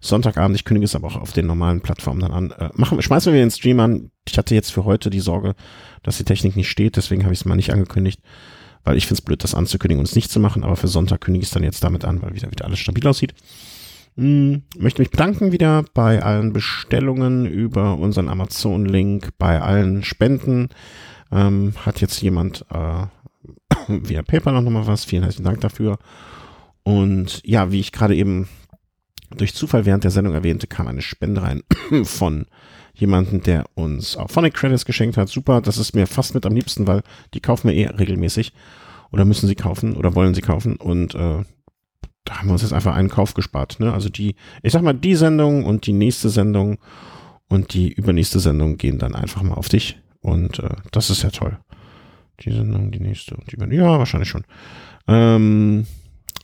Sonntagabend, ich kündige es aber auch auf den normalen Plattformen dann an. Äh, machen, schmeißen wir den Stream an. Ich hatte jetzt für heute die Sorge, dass die Technik nicht steht, deswegen habe ich es mal nicht angekündigt. Weil ich finde es blöd, das anzukündigen und es nicht zu machen, aber für Sonntag kündige ich es dann jetzt damit an, weil wieder, wieder alles stabil aussieht. Hm, möchte mich bedanken wieder bei allen Bestellungen über unseren Amazon-Link, bei allen Spenden, ähm, hat jetzt jemand äh, via PayPal noch nochmal was. Vielen herzlichen Dank dafür. Und ja, wie ich gerade eben durch Zufall während der Sendung erwähnte, kam eine Spende rein von jemanden, der uns auch Phonic Credits geschenkt hat. Super, das ist mir fast mit am liebsten, weil die kaufen wir eh regelmäßig. Oder müssen sie kaufen oder wollen sie kaufen. Und äh, da haben wir uns jetzt einfach einen Kauf gespart. Ne? Also die, ich sag mal, die Sendung und die nächste Sendung und die übernächste Sendung gehen dann einfach mal auf dich. Und äh, das ist ja toll. Die Sendung, die nächste und die Ja, wahrscheinlich schon. Ähm,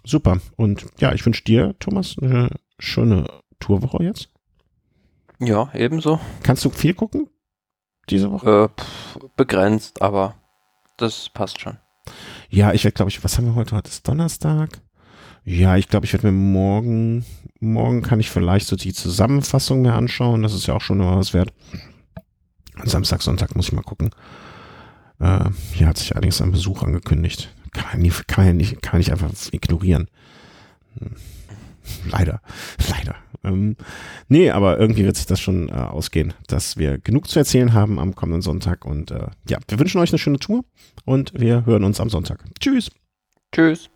super. Und ja, ich wünsche dir, Thomas, eine schöne Tourwoche jetzt. Ja, ebenso. Kannst du viel gucken diese Woche? Äh, pff, begrenzt, aber das passt schon. Ja, ich werde, glaube ich, was haben wir heute? Heute ist Donnerstag. Ja, ich glaube, ich werde mir morgen, morgen kann ich vielleicht so die Zusammenfassung mir anschauen. Das ist ja auch schon mal was wert. Samstag, Sonntag muss ich mal gucken. Äh, hier hat sich allerdings ein Besuch angekündigt. Kann kann, man nicht, kann nicht einfach ignorieren. Hm. Leider, leider. Ähm, nee, aber irgendwie wird sich das schon äh, ausgehen, dass wir genug zu erzählen haben am kommenden Sonntag. Und äh, ja, wir wünschen euch eine schöne Tour und wir hören uns am Sonntag. Tschüss. Tschüss.